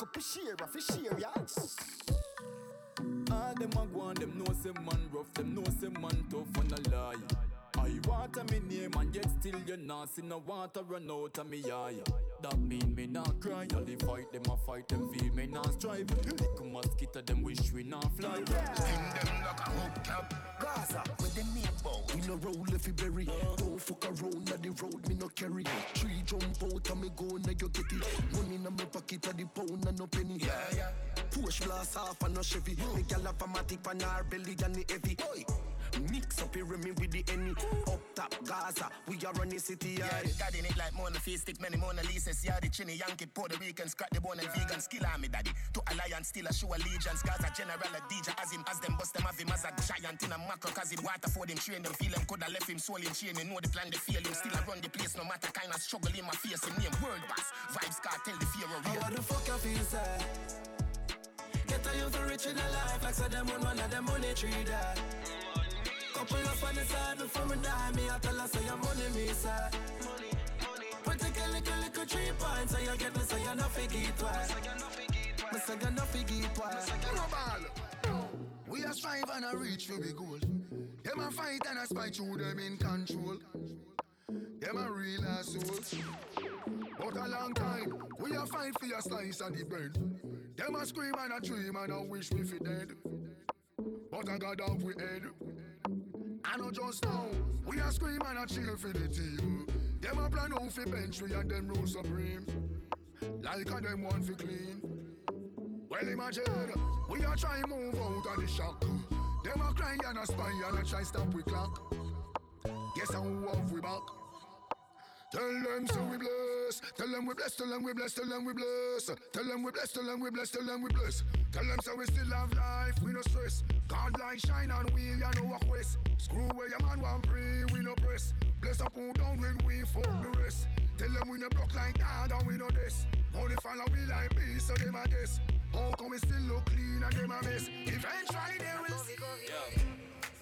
Eh, see a share, fi share ya. All them a go on, them know say man rough, them know say man tough on a lie. I water me name and yet still you not see no water run out of me eye. That mean me not cry, all the fight them a fight them feel me not strive. Little mosquito them wish we not fly. Sling them like a hubcap. Gaza, when them me about. We no roll if you bury. Don't fuck around at the road, me no carry. Tree jump out and me go now you get it. Money in my pocket at the pound and no penny. Yeah, yeah. Push blast off and no Chevy. Me gal have a matic on her belly and the heavy. Oi. Mix up here me with the enemy. Up top Gaza, we are running city Yeah, yeah. daddy it like Mona Face, stick many Mona Lisa's. Yeah, the chinny Yankee, Puerto Rican, scratch the bone and vegan. Skill army daddy. To alliance, still a show allegiance. Gaza general, a DJ as him, as them bust them have him as a giant in a macro. Cause him water for them, train them, feel him, coulda left him soul in chain. You know the plan, they feel him. Still I run the place, no matter kind of struggle in my face. Him name world boss, vibes cartel, the fear of real. How the fuck you feel, say? Get a youth rich in a life, like say them on one of them money tree that. Couple up on side before me die, me I tell her say your money me say. Put a little little three points, so you get me say you no figgy twice. Me say you no figgy twice. We a strive and a reach for the goal. Them a fight and a spite through them in control. Them a real assholes. But a long time, we a fight for a slice of the bread. Them a scream and a dream and a wish we fi dead. But I got off we head. I know just now, we a scream and a chill for the team. Them a plan out fi bench we and them rule supreme. Like a them want fi clean. Well imagine, we a try move out of the shock. Them a cry and a spy and a try to stop we clock. Guess how off we back. Tell them so we bless. Tell them we bless. Tell them we bless. Tell them we bless. Tell them we bless. Tell them we bless. Tell them we bless. Tell them so we still have life. We no stress. God light shine on we and no walk west. Screw where your man want pray. We no press. Bless up who down when we fuck the rest. Tell them we no block like God and we no this. Only follow we like beast so them a guess. How come we still look clean and them a mess? Eventually they will see.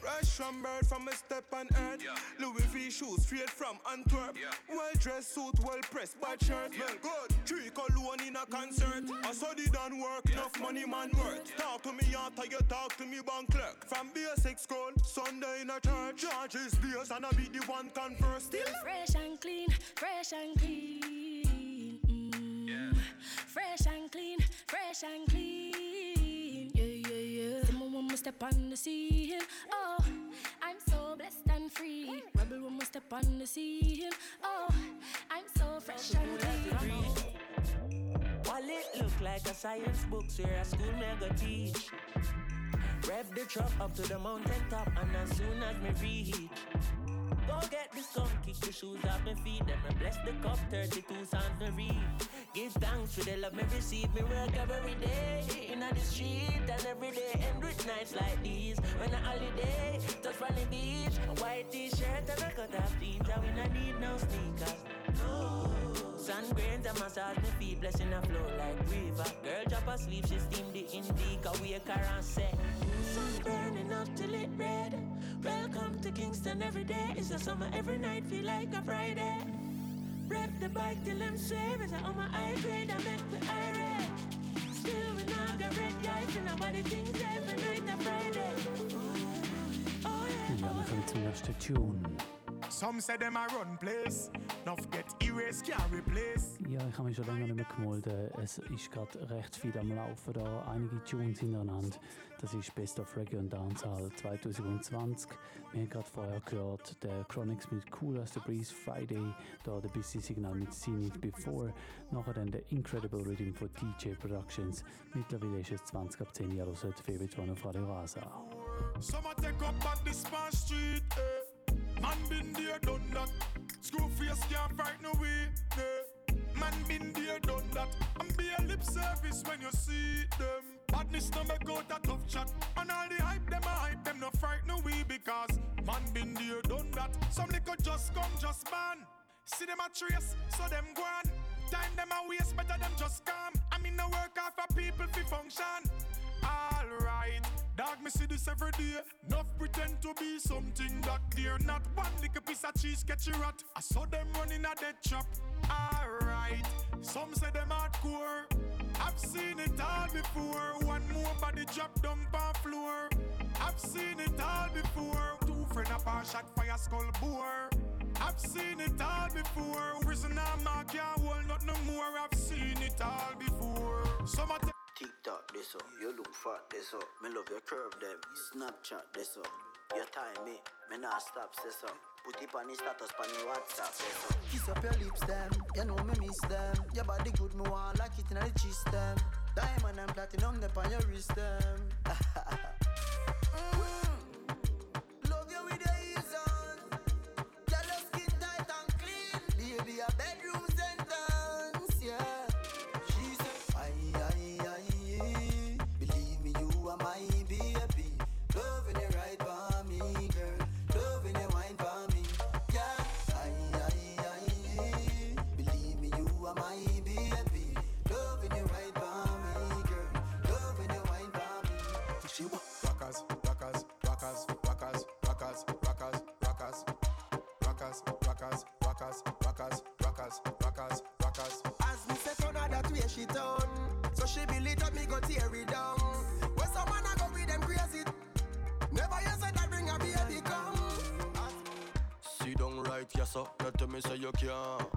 Fresh from bird from a step on earth. Louis V shoes straight from Antwerp. Well dressed suit, well pressed, bad shirt. Well good. Three cologne in a concert. I saw the done work, enough money man worth. Talk to me after you talk to me bank clerk. From basic school, Sunday in a church. Charges days and I be the one converse. Still Fresh and clean, fresh and clean. Mm. Fresh and clean, fresh and clean. We step on the scene, oh, I'm so blessed and free. Rebel when we step on the scene, oh, I'm so fresh and clean. Wallet look like a science book, where a school mega teach. Rev the truck up to the mountain top, and as soon as me reach, go get the skunk, kick the shoes off my feet, then me bless the cup, 32 songs me read. Give thanks for the love me receive, me work every day in the street and every day end with nights like these. When a holiday, touch on the beach, a white t-shirt and a cut off jeans, and we not need no sneakers. No. And grains massage feet, blessing a flow like river. Girl drop asleep, she steam the indica, and Sun burning up till it red. Welcome to Kingston every day. It's a summer every night, feel like a Friday. Rev the bike till I'm swear, it's on my high grade, I make irate. Still we not red and nobody thinks every night a Friday. Oh yeah. Zum nächsten Tune. Some say them a run place. Enough get erased, can't replace. Ja, ich habe mich schon länger nicht mehr gemolden. Es ist gerade recht viel am Laufen da. Einige Tunes hintereinander. Das ist Best of Reggae und Dancehall 2020. Wir haben gerade vorher gehört, der Chronics mit Cool as the Breeze Friday. Da der Busy Signal mit Seen It Before. Nachher dann der Incredible Rhythm von DJ Productions. Mittlerweile ist es 20 ab 10 Jahre, Favorite One auf Radio Rasa. Some a take up on the smart street. Eh. Man been there, done that. Screw face can't fight no way. Eh. Man been there, done that. And be a lip service when you see them. Badness no make out a tough chat. And all the hype, them a hype, them no frighten no way because man been there, done that. Some little just come, just ban. See them a trace, so them go on. Time them a waste, better them just come. I mean, no work off for people fi function. Alright, dog, me see this every day. Enough pretend to be something that they're not. One little piece of cheese catch a rat. I saw them running a dead chop. Alright, some say them hardcore. I've seen it all before. One more body drop down on floor. I've seen it all before. Two friend up a shot fire skull bore. I've seen it all before. Prison and mark can't hold not no more. I've seen it all before. Some tock, this up. You look fat, this up. Me love your curve, them. Snapchat, this up. Your time, me. Me not stop, this up. Put it on the status, on the WhatsApp, this up. Kiss up your lips, them. You know me miss them. Your body good, me want like it in the chest, them. Diamond and platinum, them on your wrist, them. Mm. That way she turn So she build it up, me go tear it down. When someone a go with them crazy Never you said that bring a baby come. Sit down right, yes sir. You tell me say you can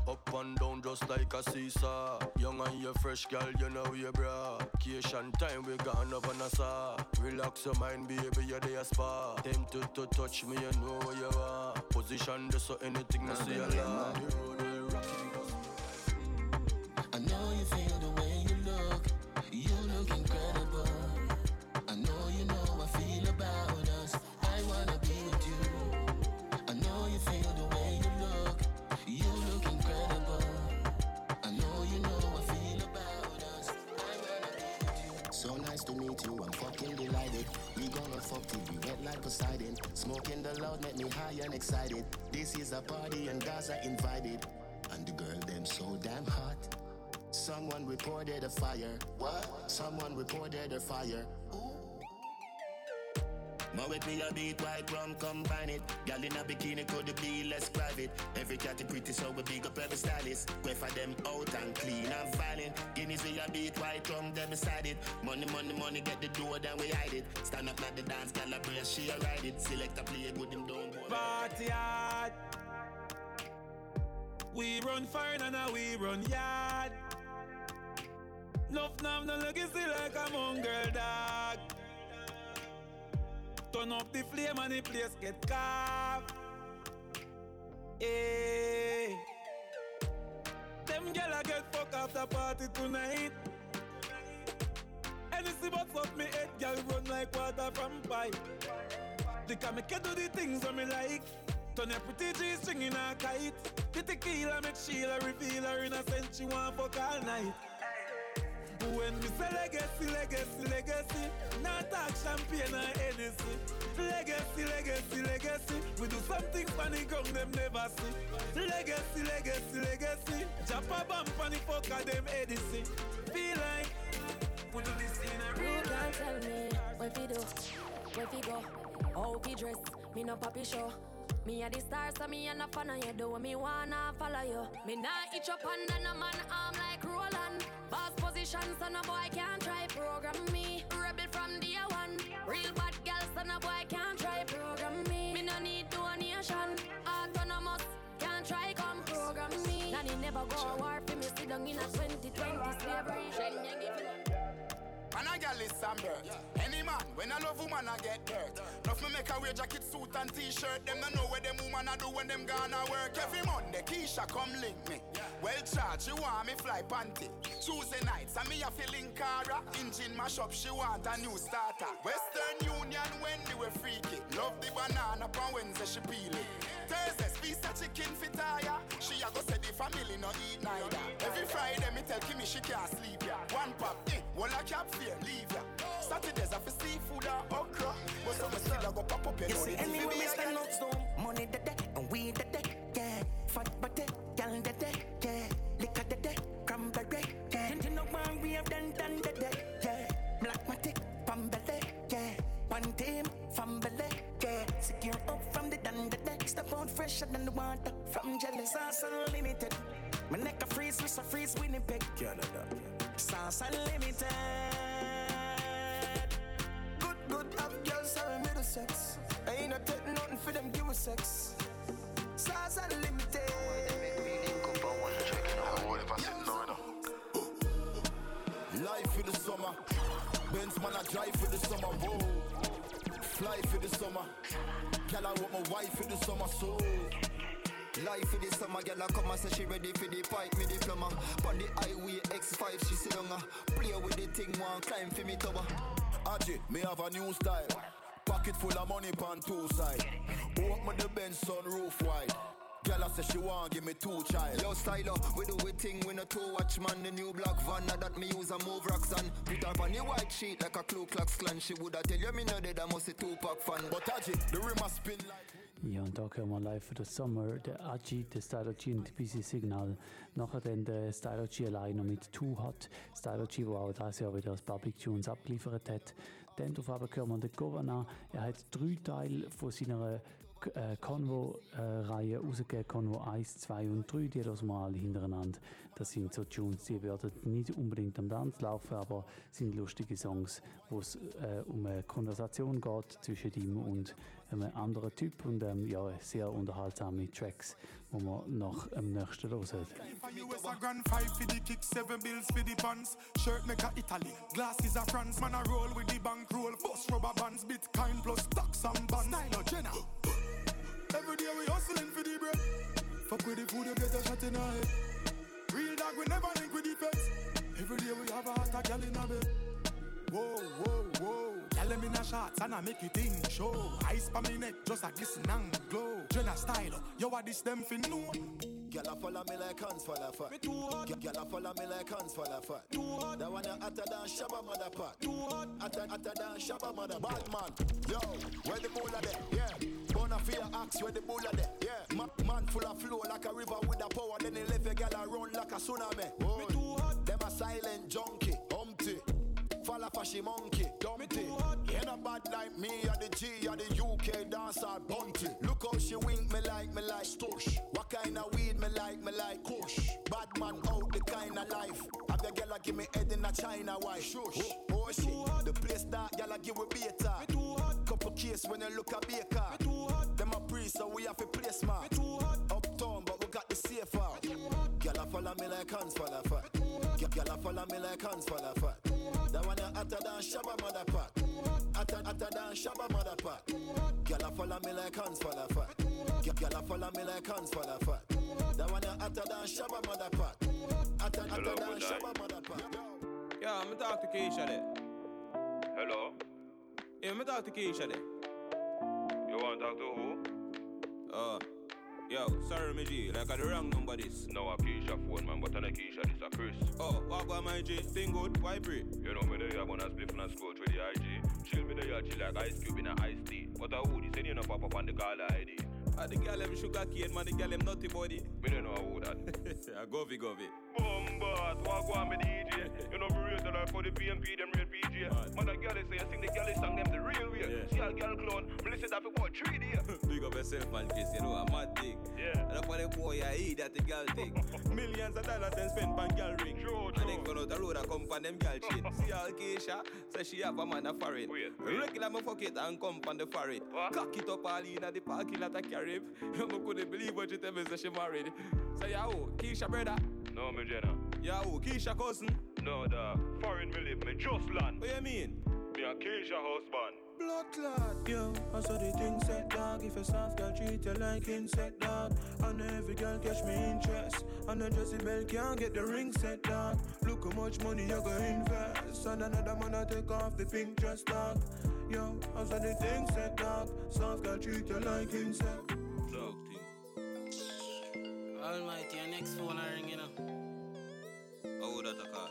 Up and down just like a seesaw. Young and you fresh girl, you know you bra Vacation time, we gone up on a saw Relax your mind, baby, you're there spa. Tempted to touch me, you know where you are. Position this so anything I see you like We gonna fuck till we wet like Poseidon. Smoking the loud make me high and excited. This is a party and guys are invited. And the girl them so damn hot. Someone reported a fire. What? Someone reported a fire. More with me a beat white rum combine it. Gal in a bikini could be less private. Every cat is pretty so we big up every stylist. Go for them out and clean and violent. Beat white rum them it. Money money money get the door then we hide it. Stand up the dance brace she a ride it. Select a play good. Party hard. We run fine and now we run yard. Nuff nav no legacy like a mongrel dog. Turn up the flame and the place get carved. Hey. Them gyal a get fuck after party tonight. Anything but fuck me head, gyal run like water from pipe. They can do the things that me like. Turn your pretty G string in a kite. The tequila make Sheila reveal her innocence. She want fuck all night. When we say legacy, legacy, legacy, not talk champagne or Hennessy. Legacy, legacy, legacy, we do something funny ground them never see. Legacy, legacy, legacy, Jah Slap a bump on the fuck them Edison. Feel like we do this in a You real can't life. tell me where fi do, where fi go, how fi dress. Me no papi show. Me a the star, so me a no fan of you. Do what me wanna follow you. Me nah itch up under no man arm like Roland. Boss position, so no boy can't try program me. Rebel from day one. Real bad girl, so no boy can't try program me. Me no need donation. Autonomous, can't try come program me. Nanny never go war for me. Sit down in a 2020 slavery. If a gal is some bird. Any man, when I love woman, I get dirt. Enough me make a wear jacket, suit and t-shirt. Them no know what them woman I do when them gonna work. Every Monday, Keisha come link me. Well charged, she want me fly panty. Tuesday nights, I me a feeling cara. Engine mash up, she want a new starter. Western Union, when they were freaky. Love the banana, on Wednesday she peel it. Thursday, piece of chicken fit tire. She a go say the family no eat neither. Every Friday, me tell Kimmy she can't sleep. One pop, eh, one a cap fear, leave ya. Saturdays, I for seafood or okra. But some still a go pop up, you You see, the anyway, TV me a stand out so money the day and we the day, yeah. Fat body, gal the day, yeah. Liquor the day, cranberry, yeah. You know one we have done done the day, yeah. Black matic, pambele, yeah. One team, fambele, yeah. Secure up from the done the day. Step out fresher than the water from jealous. Sauce unlimited. My neck a freeze, wrist a freeze, Winnipeg, Canada. Sauce unlimited. Good, good, have girls are middle sex. I ain't not take nothing for them, give sex. Size unlimited. Life for the summer. Benz man, I drive for the summer. Whoa. Fly for the summer. Girl, I want my wife for the summer. So. Life for the summer, girl, I come and say she ready for the pipe, me diploma. On the highway X5, she sit uh, play with the thing, one climb for me tower. Aji, me have a new style. Pocket full of money pan two side. Open the Benz sunroof wide. Girl, I say she want give me two child. Yo, styler, we do we thing, we no two watch man. The new black van, now that me use a move rocks and put her on the white sheet like a Ku Klux Klan. She woulda tell you me no dead, I must a two pack fan. But Aji, the rim a spin like. Ja, und da hören wir live für den Sommer, der Aji, der Stylo G und BC Signal. Nachher dann der Stylo G allein noch mit Two hat. Stylo G, der auch dieses Jahr wieder paar Big Tunes abgeliefert hat. Dann darauf hören wir den Governor. Er hat drei Teile von seiner äh, Convo-Reihe rausgegeben. Convo 1, 2 und 3. Die hören wir alle hintereinander. Das sind so Tunes, die werden nicht unbedingt am Tanz laufen, aber sind lustige Songs, wo es äh, um eine Konversation geht zwischen ihm und einem anderen Typ und ähm, ja, sehr unterhaltsame Tracks, wo wir nach dem nächsten hören. For US a grand five for the kick, seven bills for the pants. Shirt make a Italy, glasses a France. Man a roll with the bank roll, bust rubber bands, Bitcoin plus stocks and bonds. Style Jenna. Every day we hustling for the bread. Fuck with the food, you get a shot in the head. Real dog, we never link with pets. Every day we have a hot gal in a bed. Whoa, whoa, whoa. Gal them in a shots and I make you think show. Ice pa me neck, just a glisten and glow. Jenna style, yo what this them fin know. Girl, I follow me like hands for the fat. Girl, I follow me like hands for the fat. That one you hotter than Shabba mother pot. Hotter, hotter than Shabba mother. Bad man, yo, where the bull there? Yeah. Bona for your axe, where the bull there? Yeah. Ma- man full of flow like a river with a power. Then he left a girl a run like a tsunami. Oh, them a silent junkie. Off a she monkey, dumpty. Ain't a bad like me, or the G, or the UK dancer, bunty. Look how she wink me like me like stush. What kind of weed me like me like kush. Bad man out the kind of life. Have your girl a give me head in a China white. Shush. Oh, shit, the place that a give we beta. Me too hot. Couple case when you look a baker. Me too hot. Them a priest, so we have to play smart. Uptown, but we got the safe out. Girl a follow me like hands the fat. Girl a follow me like hands for the fat. That one you hotter than Shabba mother pot. Hotter, hotter than Shabba mother pot. Girl a follow me like hands for the fat. Girl a follow me like hands for the fat. That one you hotter than Shabba mother pot. Hotter, hotter Hello, than Shabba mother pot. Yeah, I'm talk to Keisha there. Hello? Yeah, I'm talk to Keisha there. You want to talk to who? Uh, yo, sorry, my G, like I the wrong number this. No, a Keisha phone, man, but I know Keisha, this a Chris. Oh, what about my G? Thing good, why pray? You know, me there, I'm gonna split and scroll through the IG. Chill me there, chill like ice cube in a iced tea. But I would, say you know pop up on the caller ID. Ah, the girl them sugar cane, man, the girl them nutty body. Me don't know who that. Yeah, govy govy. Bombard, walk on me DJ. You know me rate like for the PMP, them real PJ. Mother girl say I sing the girl song them the real way. Yeah. See a girl clone, me listen that for about three days. Big up yourself, man, Chris. You know, a mad thing. Yeah. And for the boy, I eat that the girl thing. Millions of dollars and spent on girl ring. True, And then come out the road and come on them girl chain. See all Keisha, say she have a man a foreign. Regular me fuck it and come on the foreign. Cock it up all in at the parking lot of Carib. You me couldn't believe what you tell me, say she married. Say, who? Keisha brother? No, me Jenna. Yeah, who? Keisha cousin? No, the foreign me live, me just land. What you mean? Me a Keisha husband. Blood clot, yo. I saw the thing set dog. If a soft girl treat you like insect dog, and every girl catch me interest, and a Jesse Bell can't get the ring set dog. Look how much money you go invest, and another man I take off the pink dress dog. Yo, I saw the thing set dog. Soft girl treat you like insect. Dog thing. Almighty, your next phone I ring, you know. How would that a call?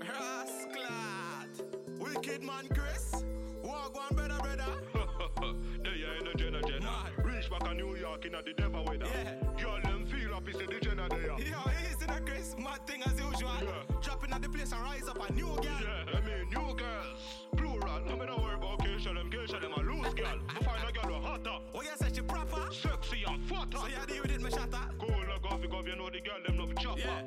Rasclat! Wicked man, Chris. Walk on, brother, brother. there you in the Jenna Jenna. Reach back a New York in the devil weather. Yeah. Girl, them feel happy, say the Jenna there. Yo, easy now, Chris. Mad thing as usual. Yeah. Dropping at the place and rise up a new girl. Yeah, I mean, new girls. Plural. No me no worry about Keisha, them Keisha, them a loose girl. I find a girl who hotter. Oh, you say she proper? Sexy and fatter. So you deal with it, me shatter? Cool, like coffee, coffee, you know the girl, them love chopper. Yeah.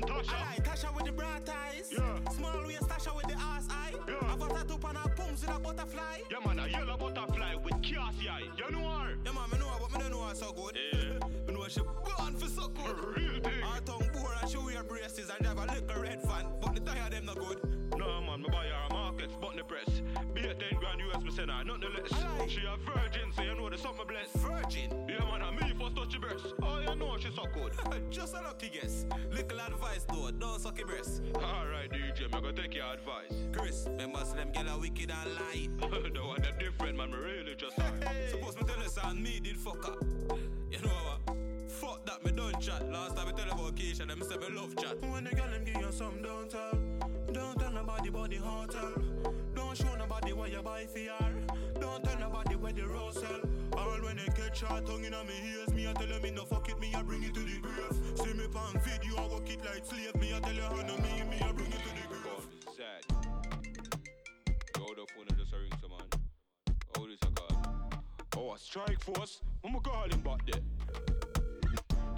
Guess how? Who that? Keisha friend Tasha. I like Tasha with the bright eyes. Yeah. Small waist Tasha with the ass eye. Yeah. I've got tattoo on her palms with a butterfly. Yeah, man, a yellow butterfly with Cassie eye. You know her? Yeah, man, me know her, but me don't know her so good. Yeah. me know she born for so good. Real thing. Her tongue bore and she wear braces and have a little red fan, but the tire them no good. No, man, me buy her a markets, but the press. Be a 10 grand US, me send her, nothing less. I like. She a virgin, so you know the something blessed. Virgin. Breast. Oh, you know she so good. Just a lucky guess. Little advice though, don't suck your breast. Alright, DJ, me go take your advice. Chris, remember say them gyal are wicked and lie. the one them different, man, me really just hard. Suppose me tell you son, me did fuck up. You know what? Fuck that, me don't chat. Last time I tell you about Keisha, them say me love chat. When the girl them give you some, don't tell. Don't tell nobody about the hotel. Don't show nobody what you buy for her. Don't tell nobody where the rose sell. All when they catch her tongue in me ears, me I tell her me no fuck it, me I bring it to the grave. See me pan video, I work it like slave. Me I tell her no me, me I bring it to the grave. Sad. Yo, the phone I just ring some man. Oh, this a call. Oh, a strike force. I'ma call him back there.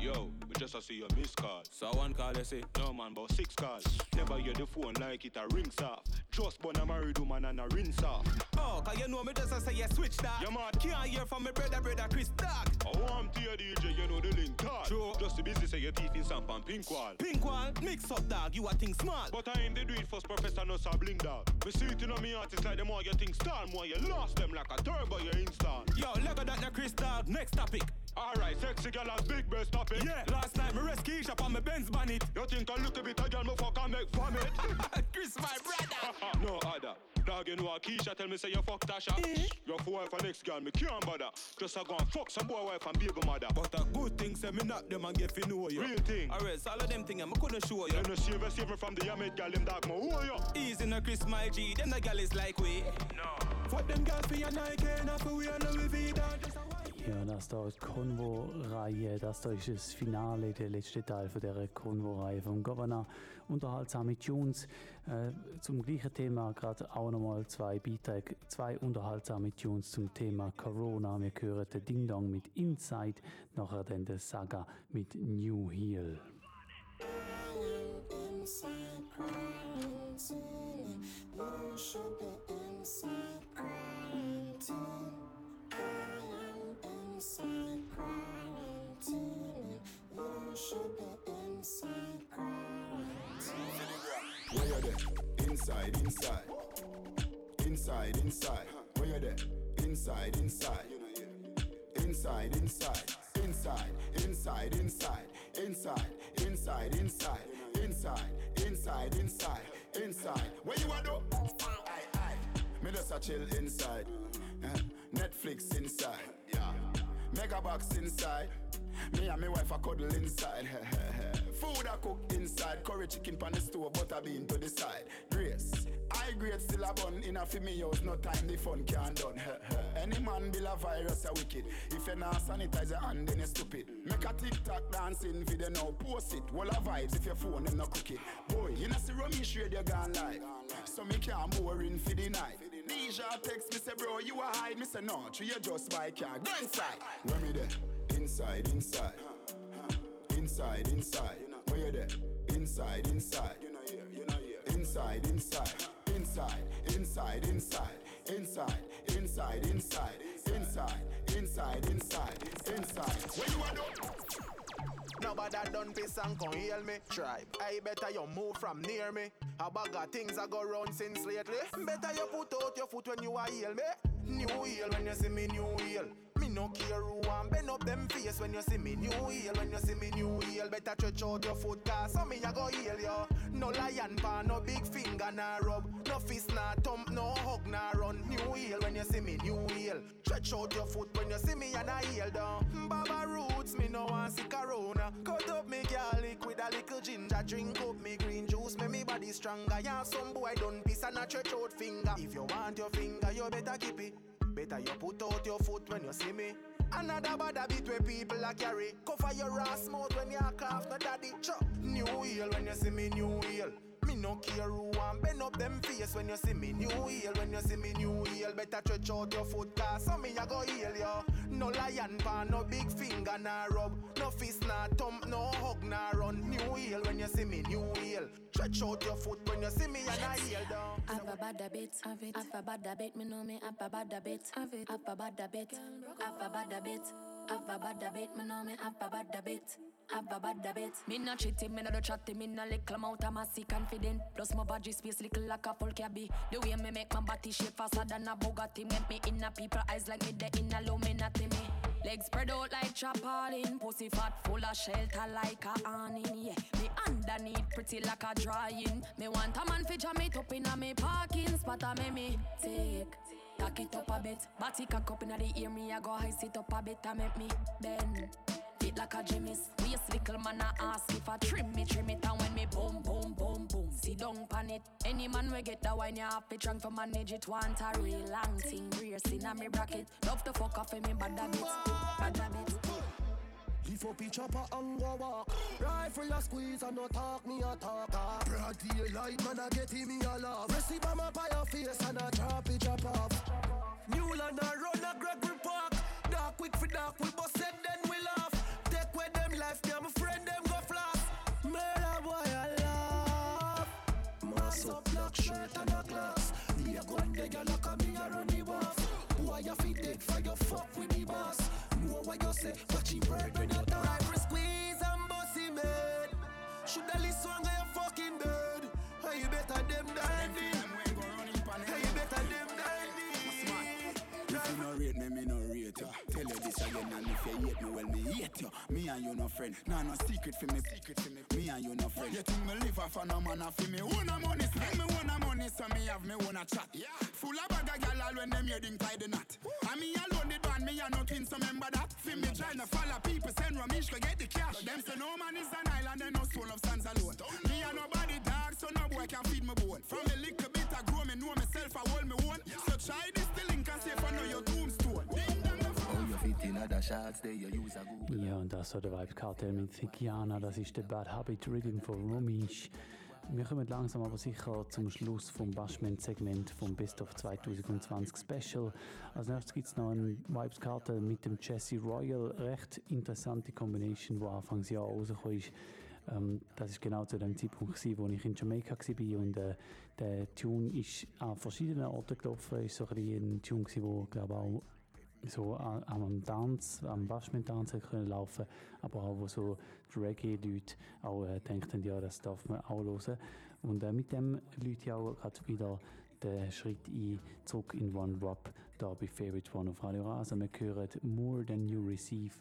Yo, we just a see your missed call. So one call they say, No man, about six calls. Never hear the phone like it a rings off. Just born a married woman and a rinse off. Oh, cause you know me just a say you switch that. Yeah, man. Can't hear from me brother, brother Chris Dog. Oh, I want to hear DJ, you know the link tall. True. Just the business say your teeth in and pink wall. Pink wall, mix up dog, you a think small. But I ain't the do it first professor, no sabling dog. Me see it in on me artists like the more you think star, more you lost them like a turbo you install. Yo, look at that na Chris Dog, next topic. Alright, sexy girl has big breast topic. Yeah, last night me rescue shop on my Benz bonnet. You think I look a little bit of girl me fuck and make vomit? Chris my brother. no other. Dog, you know a Keisha tell me say you fuck Tasha. Eh? Your wife and next girl, me can't bother. Just a go and fuck some boy wife and baby mother. But a good thing say me knock them and get fi know you. Real thing. Alright, so all of them thing I couldn't show you. You know save save me from the Yamid girl, them dog, me who are you? Easy no Chris my G, them the gal is like we. No. Fuck them girls for your Nike, not for we and Louis V, dog. Just a Ja, das da die Konvo-Reihe, das da ist das Finale, der letzte Teil von dieser Konvo-Reihe vom Governor. Unterhaltsame Tunes. Äh, zum gleichen Thema gerade auch nochmal zwei Beiträge, zwei unterhaltsame Tunes zum Thema Corona. Wir hören den Ding Dong mit Inside, nachher dann der Saga mit New Heel. Where you there? Inside, inside. Inside, inside. Where you there? Inside, inside. Inside, inside. Inside, inside, inside. Inside, inside, inside. Inside, inside, inside. Inside. Where you at though? Aye. Me just a chill inside. Eh, Netflix inside. Yeah. Mega box inside. Me and my wife a cuddle inside. Food I cook inside. Curry chicken pan the stove, butter bean to the side. Grace. I grade still a bun in a fi me house, no time the fun can done. Any man bill a virus a wicked. If you not sanitize your hand, then you stupid. Make a TikTok dancing video now, post it. Wall vibes if your phone them no cookie. Boy, you know see Ramesh radio gone live. So me can't boring for the night. Deja text me say bro, you a hide. Me say no, true you just buy car. Go inside. Where me there? Inside, inside. Inside, inside. Where you there? Inside, inside. Inside, inside. Inside, inside, inside. Inside, inside, inside. Inside, inside, inside. Inside. Where you? Nobody done piss and come heal me. Try. I better you move from near me. A bag of things I go round since lately. Better you put out your foot when you are heal me. New heel when you see me new heel. Me no care who want bend up them face when you see me new heel. When you see me new heel, better stretch out your foot cause so me I go heal you. No lion pa, no big finger nah rub. No fist nah thump, no hug nah run. New heel when you see me new heel. Stretch out your foot when you see me and I heal down. Baba roots, me no want see corona. Cut up me garlic with a little ginger. Drink up me green juice, make me body stronger. Yeah, some boy done piss and a stretch out finger. If you want your finger, you better keep it. Better you put out your foot when you see me. Another bad habit where people a carry. Cover your ass mouth when you cough, no daddy. Chop. New heel when you see me, new heel. Me no care who want bend up them face when you see me new heel. When you see me new heel, better stretch out your foot cause so me a go heal yo. No lion pan, no big finger nah rub, no fist nah thump, no hug nah run. New heel when you see me new heel. Stretch out your foot when you see me and I heal down. Have a bad habit, have it. Have a bad habit, me know me have a bad habit, have it. Have a bad habit, have a bad habit, have a bad habit, me know me have a bad habit. Have a bad habit. Me not cheating, me not do chatting, me not little amount of massy confident. Plus my body space little like a full cabby. The way me make my body shape faster than a Bugatti. Make me in a people eyes like me the in a Illuminati me. Legs spread out like chapalin, pussy fat full of shelter like a awning. Yeah, me underneath pretty like a drying. Me want a man fi jam it up inna me parking spot. A me me take. Tack it up a bit, body cock up inna the ear. Me I go high sit up a bit. A make me bend. Fit like a Jimmy's. A little man a ask if I trim me, trim it, and when me boom, boom, boom, boom, sit down pan it. Any man we get that wine, you have to drunk for manage it. Want a real long thing, rear sin a me bracket. Love to fuck off in me bad habit, bad habit. Lift up each chopper and go walk. Rifle a squeeze and no talk me a talk. Broad daylight man a get him me a laugh. Receive a map by your face and a drop it drop off. New land a run a Gregory Park. Dark quick for dark we bust it then we laugh. Take with them life and my friend them go flash. Murder boy a laugh. Mass up black shirt and a glass. Me a de gyal like a me a run the boss. Boy you fit dead for your fuck with the boss. Know what you say, watch him bird fucking dead Hey, you better them than me Hey, you better them than me If you no rate me, me no. This again, and if you hate me, well me hate you. Me and you no friend. Nah, no secret for me, secret for me. Me and you no friend. You think me live off a no man for me? Own a money, spend me own a money, so me have me own a chat. Yeah. Full of bag of gal all when them heading tie the knot. And me alone the band, me a no twin, so remember that. For me trying to follow people, send Ramesh go get the cash. Them say no man is an island, and no soul of stands alone. Me a nobody dog, so no boy can feed me bone. From a little bit I grow, me know myself, I hold me own. So try Ja, und das war der Vibes Cartel mit Thikiana, das ist der Bad Habit Rhythm von Romish. Wir kommen langsam aber sicher zum Schluss vom Bashment-Segment vom Best of 2020 Special. Als nächstes gibt es noch einen Vibes Cartel mit dem Jesse Royal. Recht interessante Combination, die Anfangs Jahr rausgekommen ist. Ähm, das ist genau zu dem Zeitpunkt, gewesen, wo ich in Jamaika war und äh, der Tune ist an verschiedenen Orten gelaufen. Ist so ein, ein Tune, gewesen, auch so an, am Tanz, am Bashment-Tanz können laufen, aber auch wo so die Reggae-Leute auch äh, denken, ja, das darf man auch hören. Und äh, mit dem Leute ich auch gerade wieder den Schritt ein, zurück in One Drop, da bei Favorite One auf Radio Rasa. Wir hören More Than You Receive,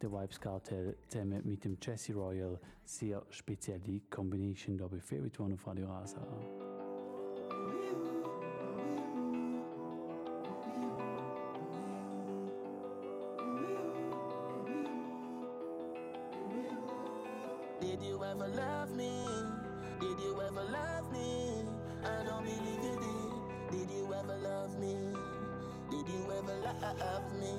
der Vibes Cartel zusammen mit dem Jesse Royal. Sehr spezielle Combination da bei Favorite One auf Radio Rasa. Did you ever love me? Did you ever love me? I don't believe you did. Did you ever love me? Did you ever love me?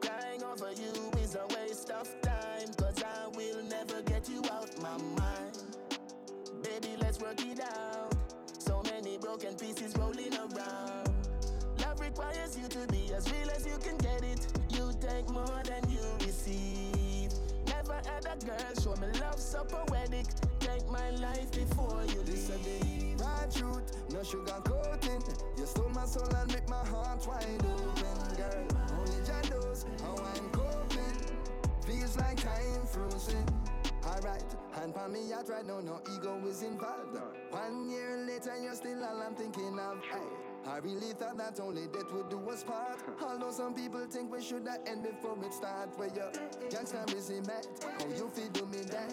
Crying over you is a waste of time. Cause I will never get you out my mind. Baby, let's work it out. So many broken pieces rolling around. Love requires you to be as real as you can get it. You take more than you receive. Never had a girl show me love so poetic. Take my life before you This leave. truth, no sugar coating. You stole my soul and make my heart wide open, girl. Only Jah knows how I'm coping. Feels like time frozen. Alright, hand pa me out right now, no ego is involved. One year later, you're still all I'm thinking of. Aye. I really thought that only death would do us part. Although some people think we should have end before it start. Where you gangsta busy mad, how you feel do me that?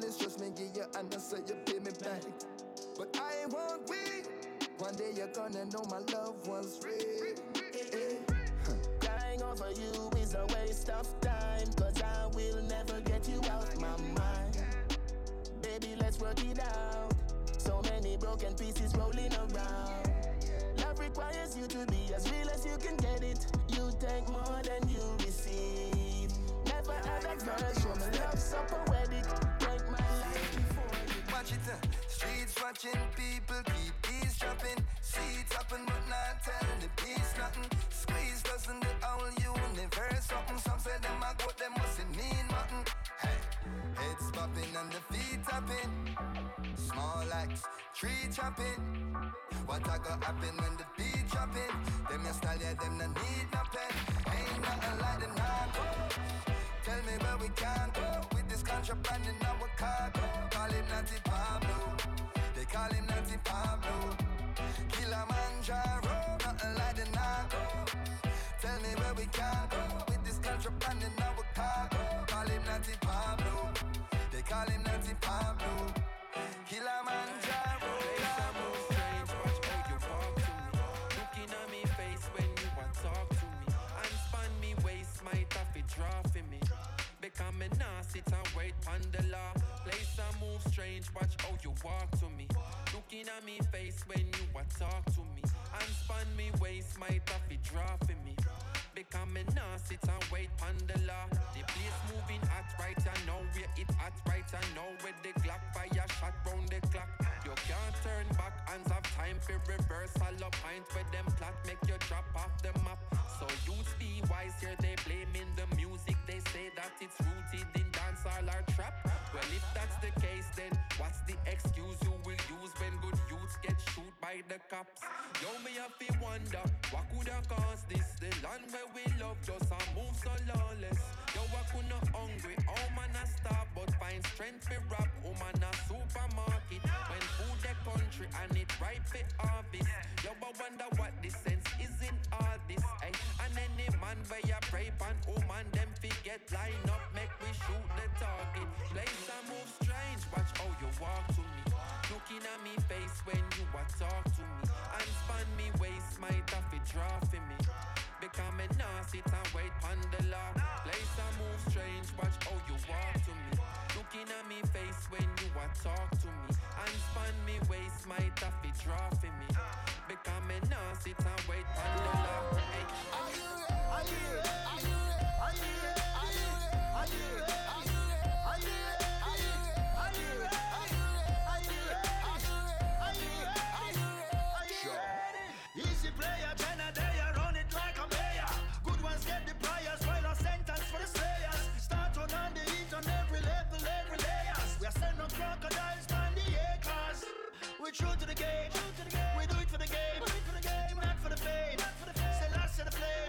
This just me give you and so you pay me back. But I won't wait. One day you're gonna know my love was real. Crying over you is a waste of time. Cause I will never get you out my mind. Baby, let's work it out. So many broken pieces rolling around. Requires you to be as real as you can get it. You take more than you receive. Never had a girl show me love so poetic. Take my life before you. Watch it, uh, streets watching people keep eavesdropping. See it happen, but not telling the peace nothing. Squeeze doesn't the whole universe something. Some say them a goat, them must mean nothing. Heads popping and the feet tapping. Small axe, tree chopping. What I got happen when the beat dropping? Them your style, yeah, them no need no pen. Ain't nothing like the narcos. Tell me where we can go with this contraband in our cargo. Call him Natty Pablo. They call him Natty Pablo. Kilimanjaro, nothing like the narcos. Tell me where we can go with this contraband in Kilimanjaro. Looking at me face when you want talk to me. And span me waist, might have draw for me. Become me nah sit and wait on the law. Move strange, watch how you walk to me. Looking at me face when you want to talk to me. And span me waist, might have draw for me. Become me nah sit and wait on the law. The place moving hot right I know where it hot right I know where the Glock fire shot round the clock. You can't turn back, hands have time for reverse. All up pint where them plot make you drop off the map. So youths be wise here, they blaming the music. They say that it's rooted in dancehall or trap. Well, if that's the case, then what's the excuse you will use when good youths get shoot by the cops? Yo, me have to wonder what could have caused this? The land where we love just a move so lawless. Yo, I could not hungry, oh man I starve, but find strength for rap. Oh man a supermarket when food the country and it ripe for harvest. Yo, I wonder what the sense is in all this. Ay. And any man where you pray pan, oh man them forget line up, make we shoot the target. Place and move strange, watch how you walk to me. Looking at me face when you are talk to me. And span me waist, might have it draw for me. Become me nah sit and wait on the law. Place and move strange, watch how you walk to me. Looking at me face when you a talk to me. And span me waist, might have it draw for me. Become me nah sit and wait on the law. Hey. Are you? Are you ready? Are you ready? Are you ready? Are you ready? Are you ready? Crocodiles on the acres. We're true to the game, we do it for the game, not for the fame. Say last to the flame,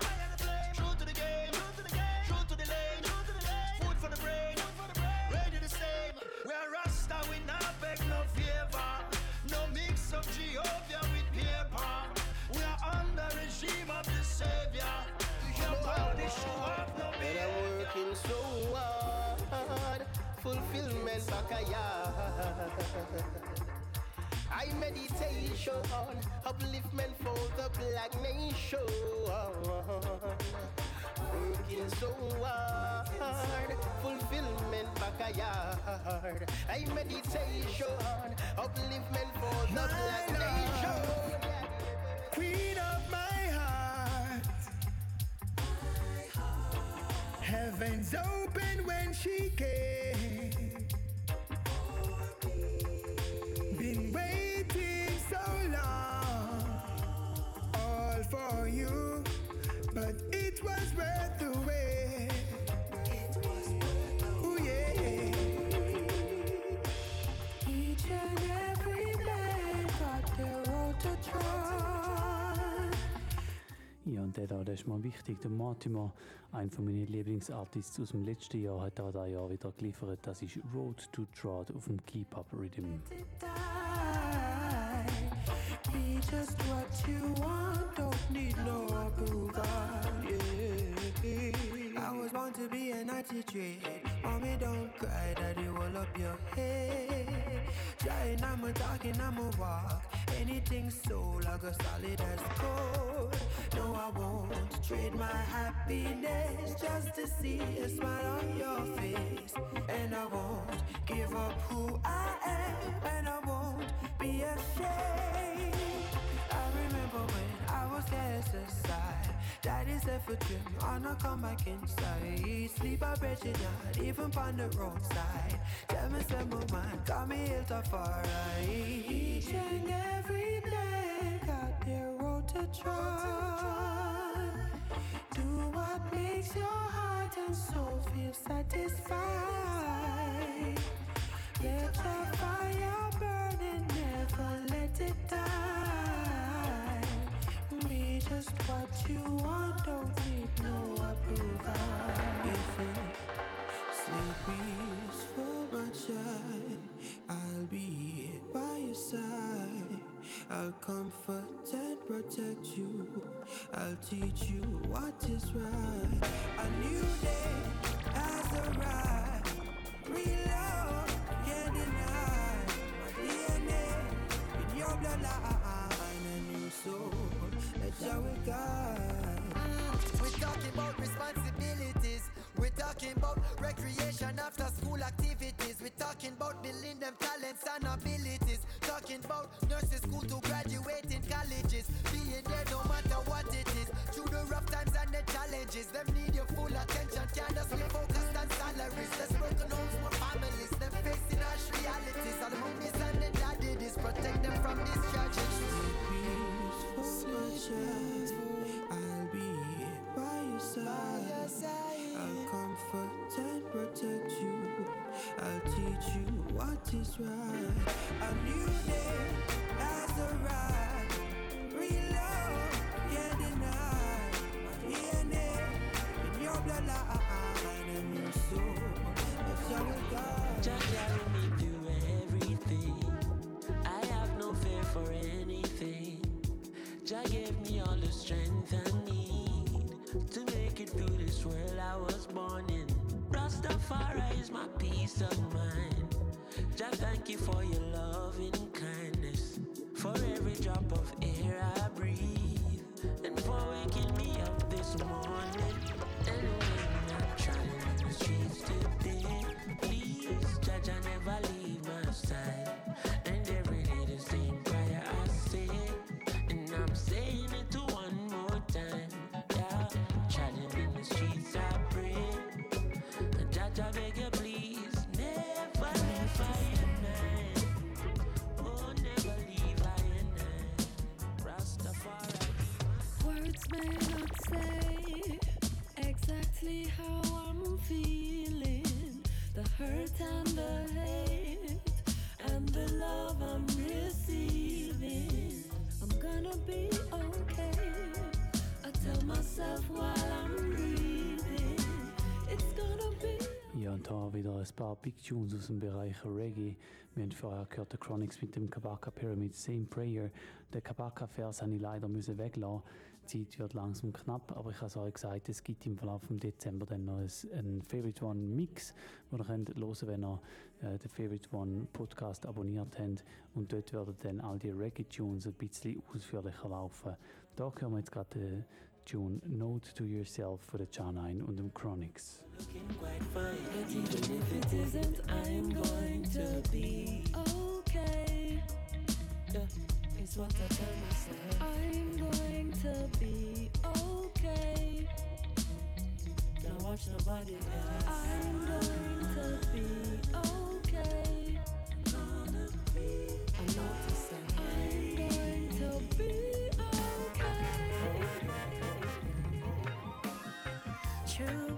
true to the game, true to the lane, food for the brain, ready the same. We are Rasta, we not beg no favor, no mix of Jehovah with paper. We are under regime of the savior. Your body show up no And I'm working so hard, fulfillment back. I meditation, upliftment for the black nation. Working so hard, fulfillment a yard. I meditation, upliftment for the black nation. Queen of my heart. Heavens open when she came. Been waiting so long, all for you, but it was worth the wait. Ooh, yeah. Each and every man got their road to trod. Ja, und der da, ist mal wichtig. Der Mortimer, einer von meinen Lieblingsartists aus dem letzten Jahr, hat da das Jahr wieder geliefert. Das ist Road to Trot auf dem Keep Up Rhythm. To be an attitude. Mommy, don't cry, daddy will up your head. I'm a talking, I'm a walk. Anything so like a solid as gold. No, I won't trade my happiness just to see a smile on your face. And I won't give up who I am, and I won't be ashamed. I remember when I was cast aside. Daddy said for gym, on a come back inside. Sleep I bet you not, even on the roadside. Tell me some my mind, got me ill to far right. Each and every day got their road to try. Do what makes your heart and soul feel satisfied. Comfort and protect you. I'll teach you what is right. A new day has arrived. Real love can't deny. My DNA in your bloodline, a new soul. Let your guide. We're talking about responsibilities. We're talking about recreation after school activities. We're talking about building them talents and abilities. Talking about challenges. Them need your full attention. Can't just be focused on salaries. Work on homes for families. Them facing harsh realities. All the mummies and the daddies. Protect them from these my. I'll be by your side. I'll comfort ein paar Big Tunes aus dem Bereich Reggae. Wir haben vorher gehört, der Chronics mit dem Kabaka Pyramid, Same Prayer. Den Kabaka-Vers habe ich leider müssen weglassen. Die Zeit wird langsam knapp, aber ich habe es euch gesagt, es gibt im Verlauf des Dezember dann noch ein- einen Favorite One Mix, den ihr könnt hören wenn ihr äh, den Favorite One Podcast abonniert habt. Und dort werden dann all die Reggae-Tunes ein bisschen ausführlicher laufen. Da hören wir jetzt gerade den Tune Note to Yourself von der Janine und dem Chronics. Looking quite fine, but even if it isn't, I'm going to be okay. Yeah, it's what I tell myself. I'm going to be okay. Don't watch nobody else. I'm going to be okay. Gonna be. I'm noticing. I'm going to be okay. Truly,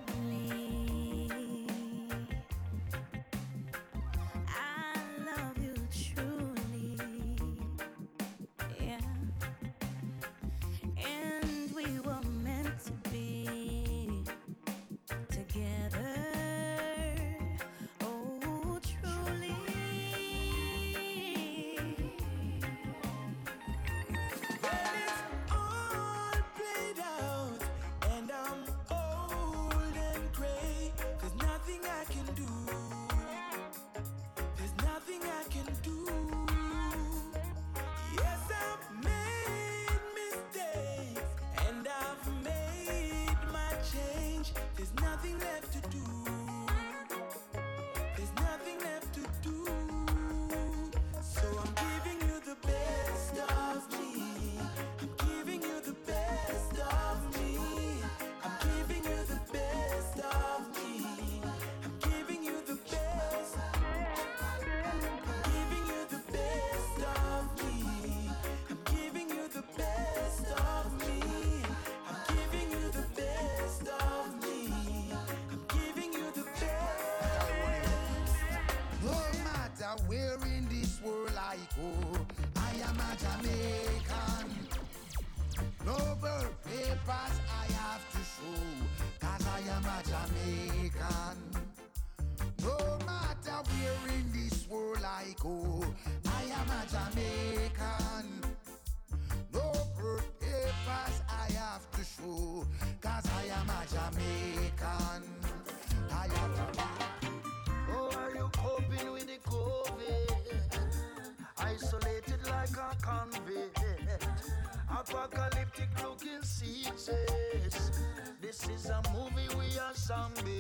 we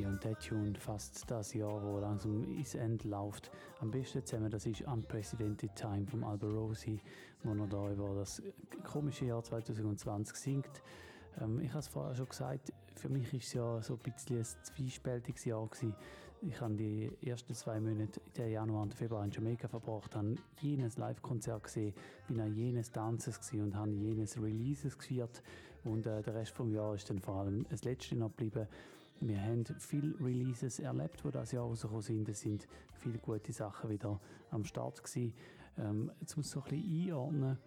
Ja, und der Tune fasst das Jahr, wo langsam ins Ende läuft, am besten zusammen. Das ist Unprecedented Time von Alberosi, wo er da über das komische Jahr 2020 singt. Ähm, ich habe es vorher schon gesagt, für mich ist es ja so ein bisschen ein zwiespältiges Jahr gewesen. Ich habe die ersten zwei Monate, den Januar und Februar in Jamaika verbracht, habe jenes Live-Konzert gesehen, bin an jenes Tanzes gewesen und habe jenes Releases gefeiert. Und äh, der Rest vom Jahr ist dann vor allem das letzte noch geblieben. Wir haben viele Releases erlebt, die das Jahr rausgekommen sind. Es sind viele gute Sachen wieder am Start gewesen. Ähm, jetzt muss so ein bisschen einordnen,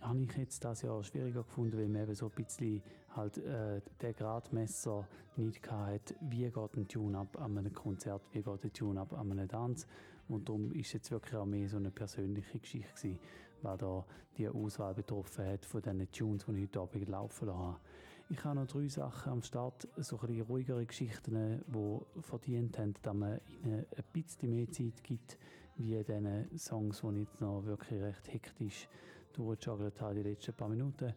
habe ich jetzt das Jahr schwieriger gefunden, weil man eben so ein bisschen halt äh, der Gradmesser nicht hatte, wie geht ein Tune-Up an einem Konzert, wie geht ein Tune-Up an einem Tanz. Und darum ist jetzt wirklich auch mehr so eine persönliche Geschichte gewesen, weil da die Auswahl betroffen hat von diesen Tunes, die ich heute Abend laufen habe. Ich habe noch drei Sachen am Start, so ein bisschen ruhigere Geschichten, die verdient haben, dass man ihnen ein bisschen mehr Zeit gibt, wie diesen Songs, die ich jetzt noch wirklich recht hektisch durchgejuggelt habe die letzten paar Minuten.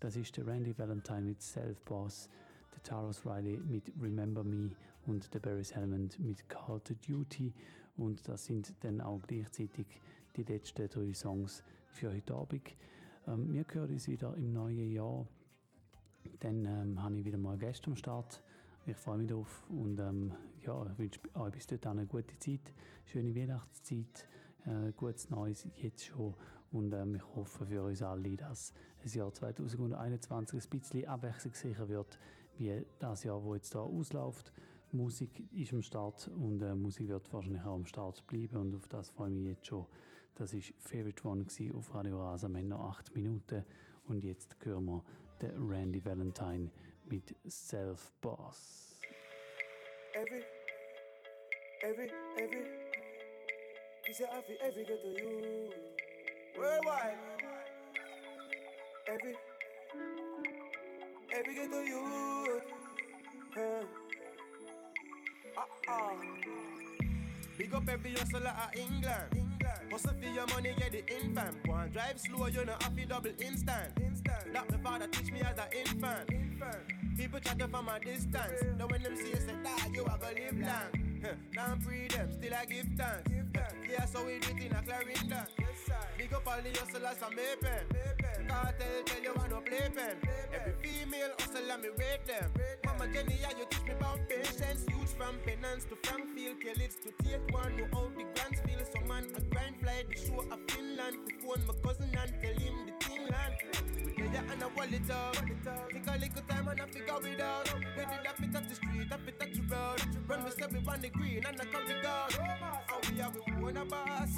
Das ist der Randy Valentine mit Self Boss, der Taros Riley mit Remember Me und der Barry Salmond mit Call to Duty. Und das sind dann auch gleichzeitig die letzten drei Songs für heute Abend. Ähm, wir hören uns wieder im neuen Jahr. Dann ähm, habe ich wieder mal Gäste am Start. Ich freue mich drauf und ähm, ja, wünsche euch bis dahin eine gute Zeit, schöne Weihnachtszeit, äh, gutes Neues jetzt schon und ähm, ich hoffe für uns alle, dass das Jahr 2021 ein bisschen abwechslungsreicher wird, wie das Jahr, wo jetzt da ausläuft. Musik ist am Start und äh, Musik wird wahrscheinlich auch am Start bleiben und auf das freue ich mich jetzt schon. Das war Favorite One auf Radio Rasa, noch acht Minuten und jetzt hören wir den Randy Valentine mit Self Boss. Every, every, every. He say I feel every get to you. Worldwide. Every every get to you. Huh. Uh-uh. Big up every hustler at England. England. Hustle for your money, get the infant. Go and drive slow, you know, have to double instant. Instant. That my father teach me as an infant. infant. People chat from a distance. Now when them see you say, die, you are gonna live long. Now I'm free them, still I give thanks. Give thanks. Yeah, so we do it in a Clarendon. Yes. Big up all the hustlers and May Pen. Cartel tell you want no playpen. Every female hustler me rate them. Mama Jenny, yeah, you teach me about patience. Youth from penance to Frankfield, Kellits to take one. Know how the grands feel. So man, I grind fly the show of Finland. To phone my cousin and tell him the thing land. We tell ya and I wall it up. Take a little time and I figure it out. We did that fit at the street, that fit at the road. When we we on the green and I come the guard. How we have we own a boss,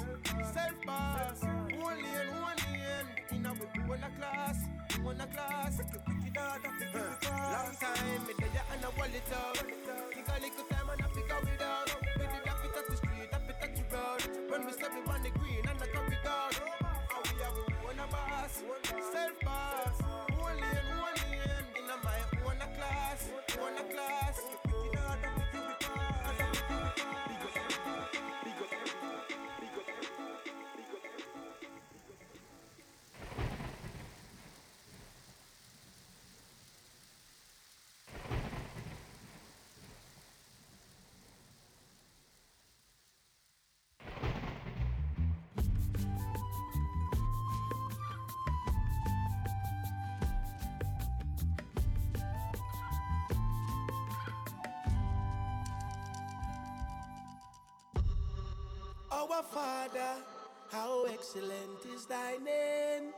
self boss. Only in one lane, in our own a class, own a class. Long time, me tell ya and I wall it up. Take a little time and I figure it out. We did that fit at the street, that fit at the road. When we we on the green and I come the guard. How we have we a boss, self boss. Only in one lane, in my own a class, own a class. Our Father, how excellent is thy name.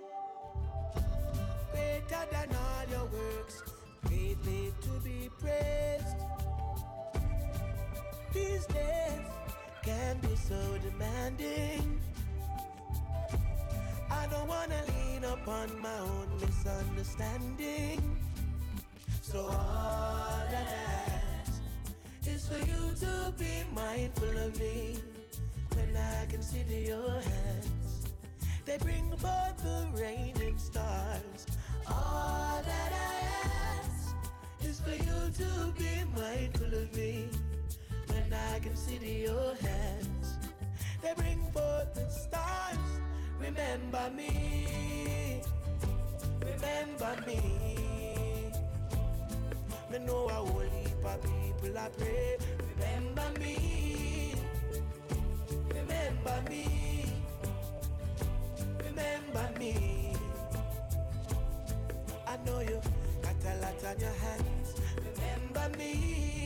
Greater than all your works, greatly to be praised. These days can be so demanding. I don't wanna lean upon my own misunderstanding. So all that I for you to be mindful of me when I consider your hands. They bring forth the rain and stars. All that I ask is for you to be mindful of me when I consider your hands. They bring forth the stars. Remember me. Remember me. Me know a whole heap of people I pray. Remember me. Remember me. Remember me. I know you got a lot on your hands. Remember me.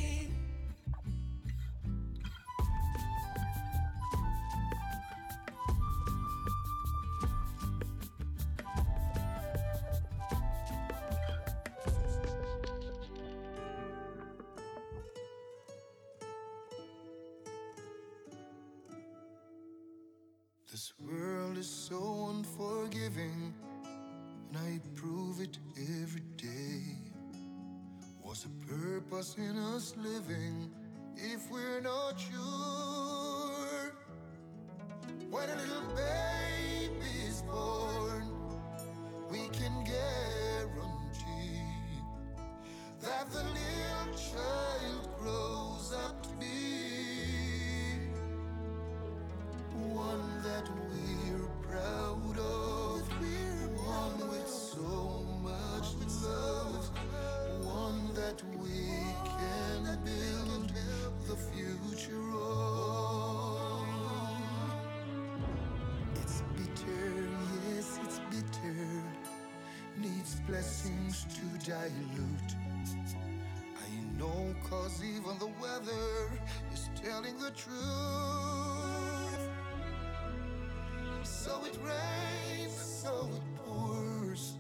It rains, so it pours.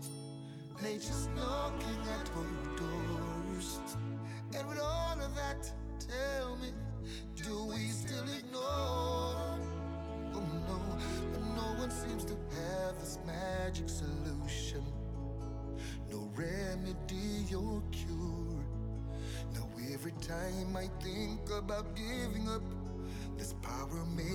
Nature's knocking at our doors. And with all of that, tell me, do we still ignore? Oh no, but no one seems to have this magic solution. No remedy or cure. Now every time I think about giving up, This power makes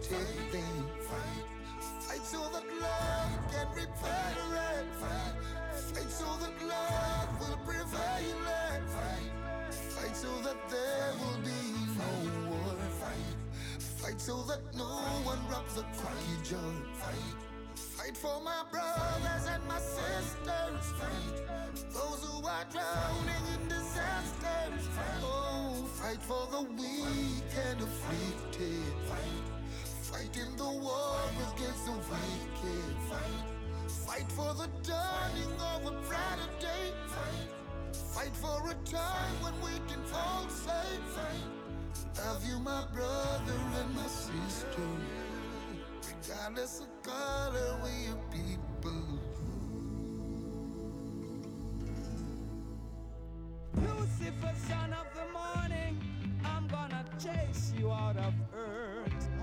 protect. Fight, fight so that love can repel it. Fight, fight so that love will prevail. Fight, fight so that there will be no war. Fight, fight so that no one robs the cookie jar. Fight. Fight for my brothers and my sisters. Fight those who are drowning in disasters. Oh, fight for the weak and afflicted. Fight, fight in the war against the wicked. Fight, fight for the dawning of a brighter day. Fight, fight for a time when we can all say, Love you, my brother and my sister. Regardless of color, we are people. Lucifer, son of the morning, I'm gonna chase you out of earth.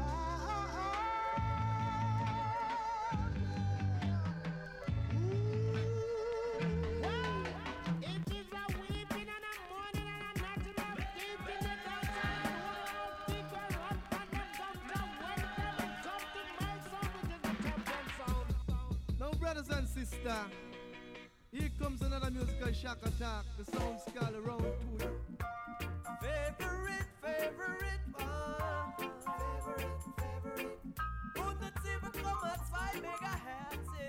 Selector. Here comes another musical shock attack. The sound's called around two. Favorite, favorite one. Favorite, favorite. Unit 7,5 megahertz.